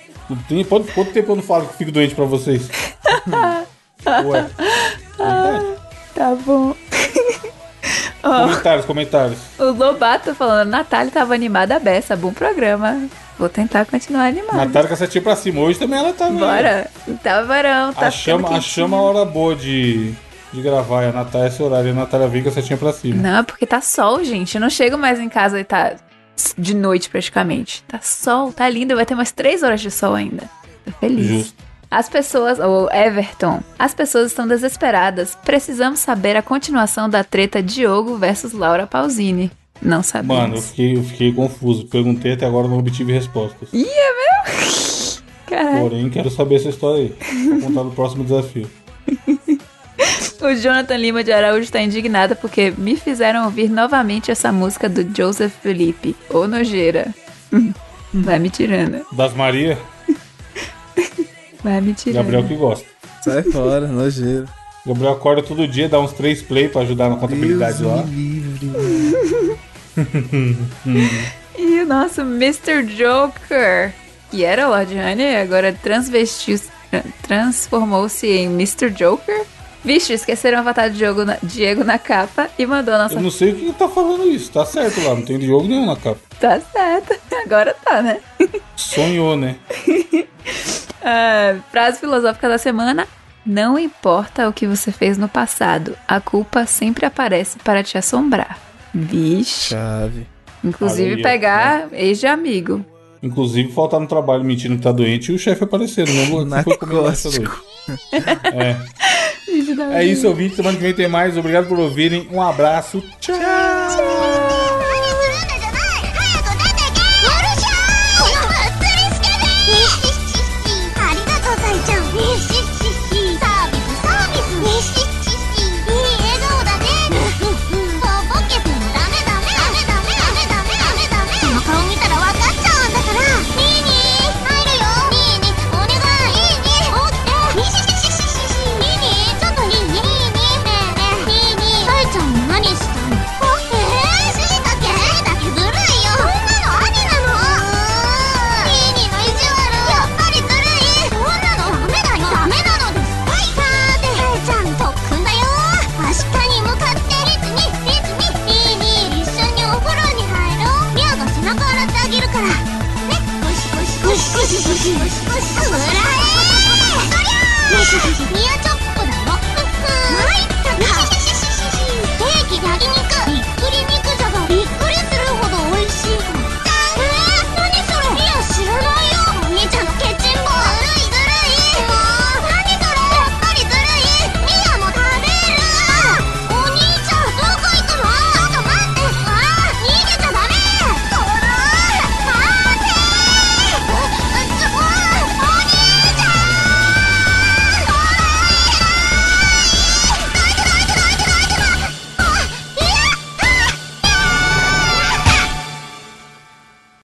Tem- Pode, quanto tempo eu não falo que fico doente pra vocês? Ué. Verdade. Tá bom. Comentários, comentários. O Lobato falando, Natália tava animada a beça, bom programa. Vou tentar continuar animada. Natália com a setinha pra cima. Hoje também ela tá. né? Bora. Tá varão, tá A chama, a chama é a hora boa de, de gravar. E a Natália é esse horário. E a Natália vem com a setinha pra cima. Não, porque tá sol, gente. Eu não chego mais em casa e tá de noite praticamente. Tá sol, tá lindo. Vai ter umas três horas de sol ainda. Tô feliz. Justo. As pessoas, o Everton, as pessoas estão desesperadas. Precisamos saber a continuação da treta Diogo versus Laura Pausini. Não sabemos. Mano, eu fiquei, eu fiquei confuso. Perguntei até agora não obtive respostas. Caralho. Porém, quero saber essa história aí. Vou contar no próximo desafio. O Jonathan Lima de Araújo está indignado porque me fizeram ouvir novamente essa música do Joseph Felipe, ou Nojeira. Vai me tirando. Das Maria, Vai me tirando. Gabriel que gosta. Sai fora, nojeiro. Gabriel acorda todo dia, dá uns três play pra ajudar na contabilidade Deus lá. me livre. E o nosso Mr. Joker, que era o Lord Honey, agora transvestiu, transformou-se em Mr. Joker. Vixe, esqueceram o avatar de Diego na, Diego na capa e mandou a nossa. Eu não sei o que tá falando isso. Tá certo lá, não tem jogo nenhum na capa. Tá certo, agora tá, né? Sonhou, né? Ah, frase filosófica da semana. Não importa o que você fez no passado, a culpa sempre aparece para te assombrar. Vixe. Chave. Inclusive ó, pegar ex de amigo. Inclusive, faltar no trabalho mentindo que tá doente e o chefe aparecer no mesmo lugar que foi comigo essa noite. É. É isso, ouvinte. Semana que vem tem mais. Obrigado por ouvirem. Um abraço. Tchau.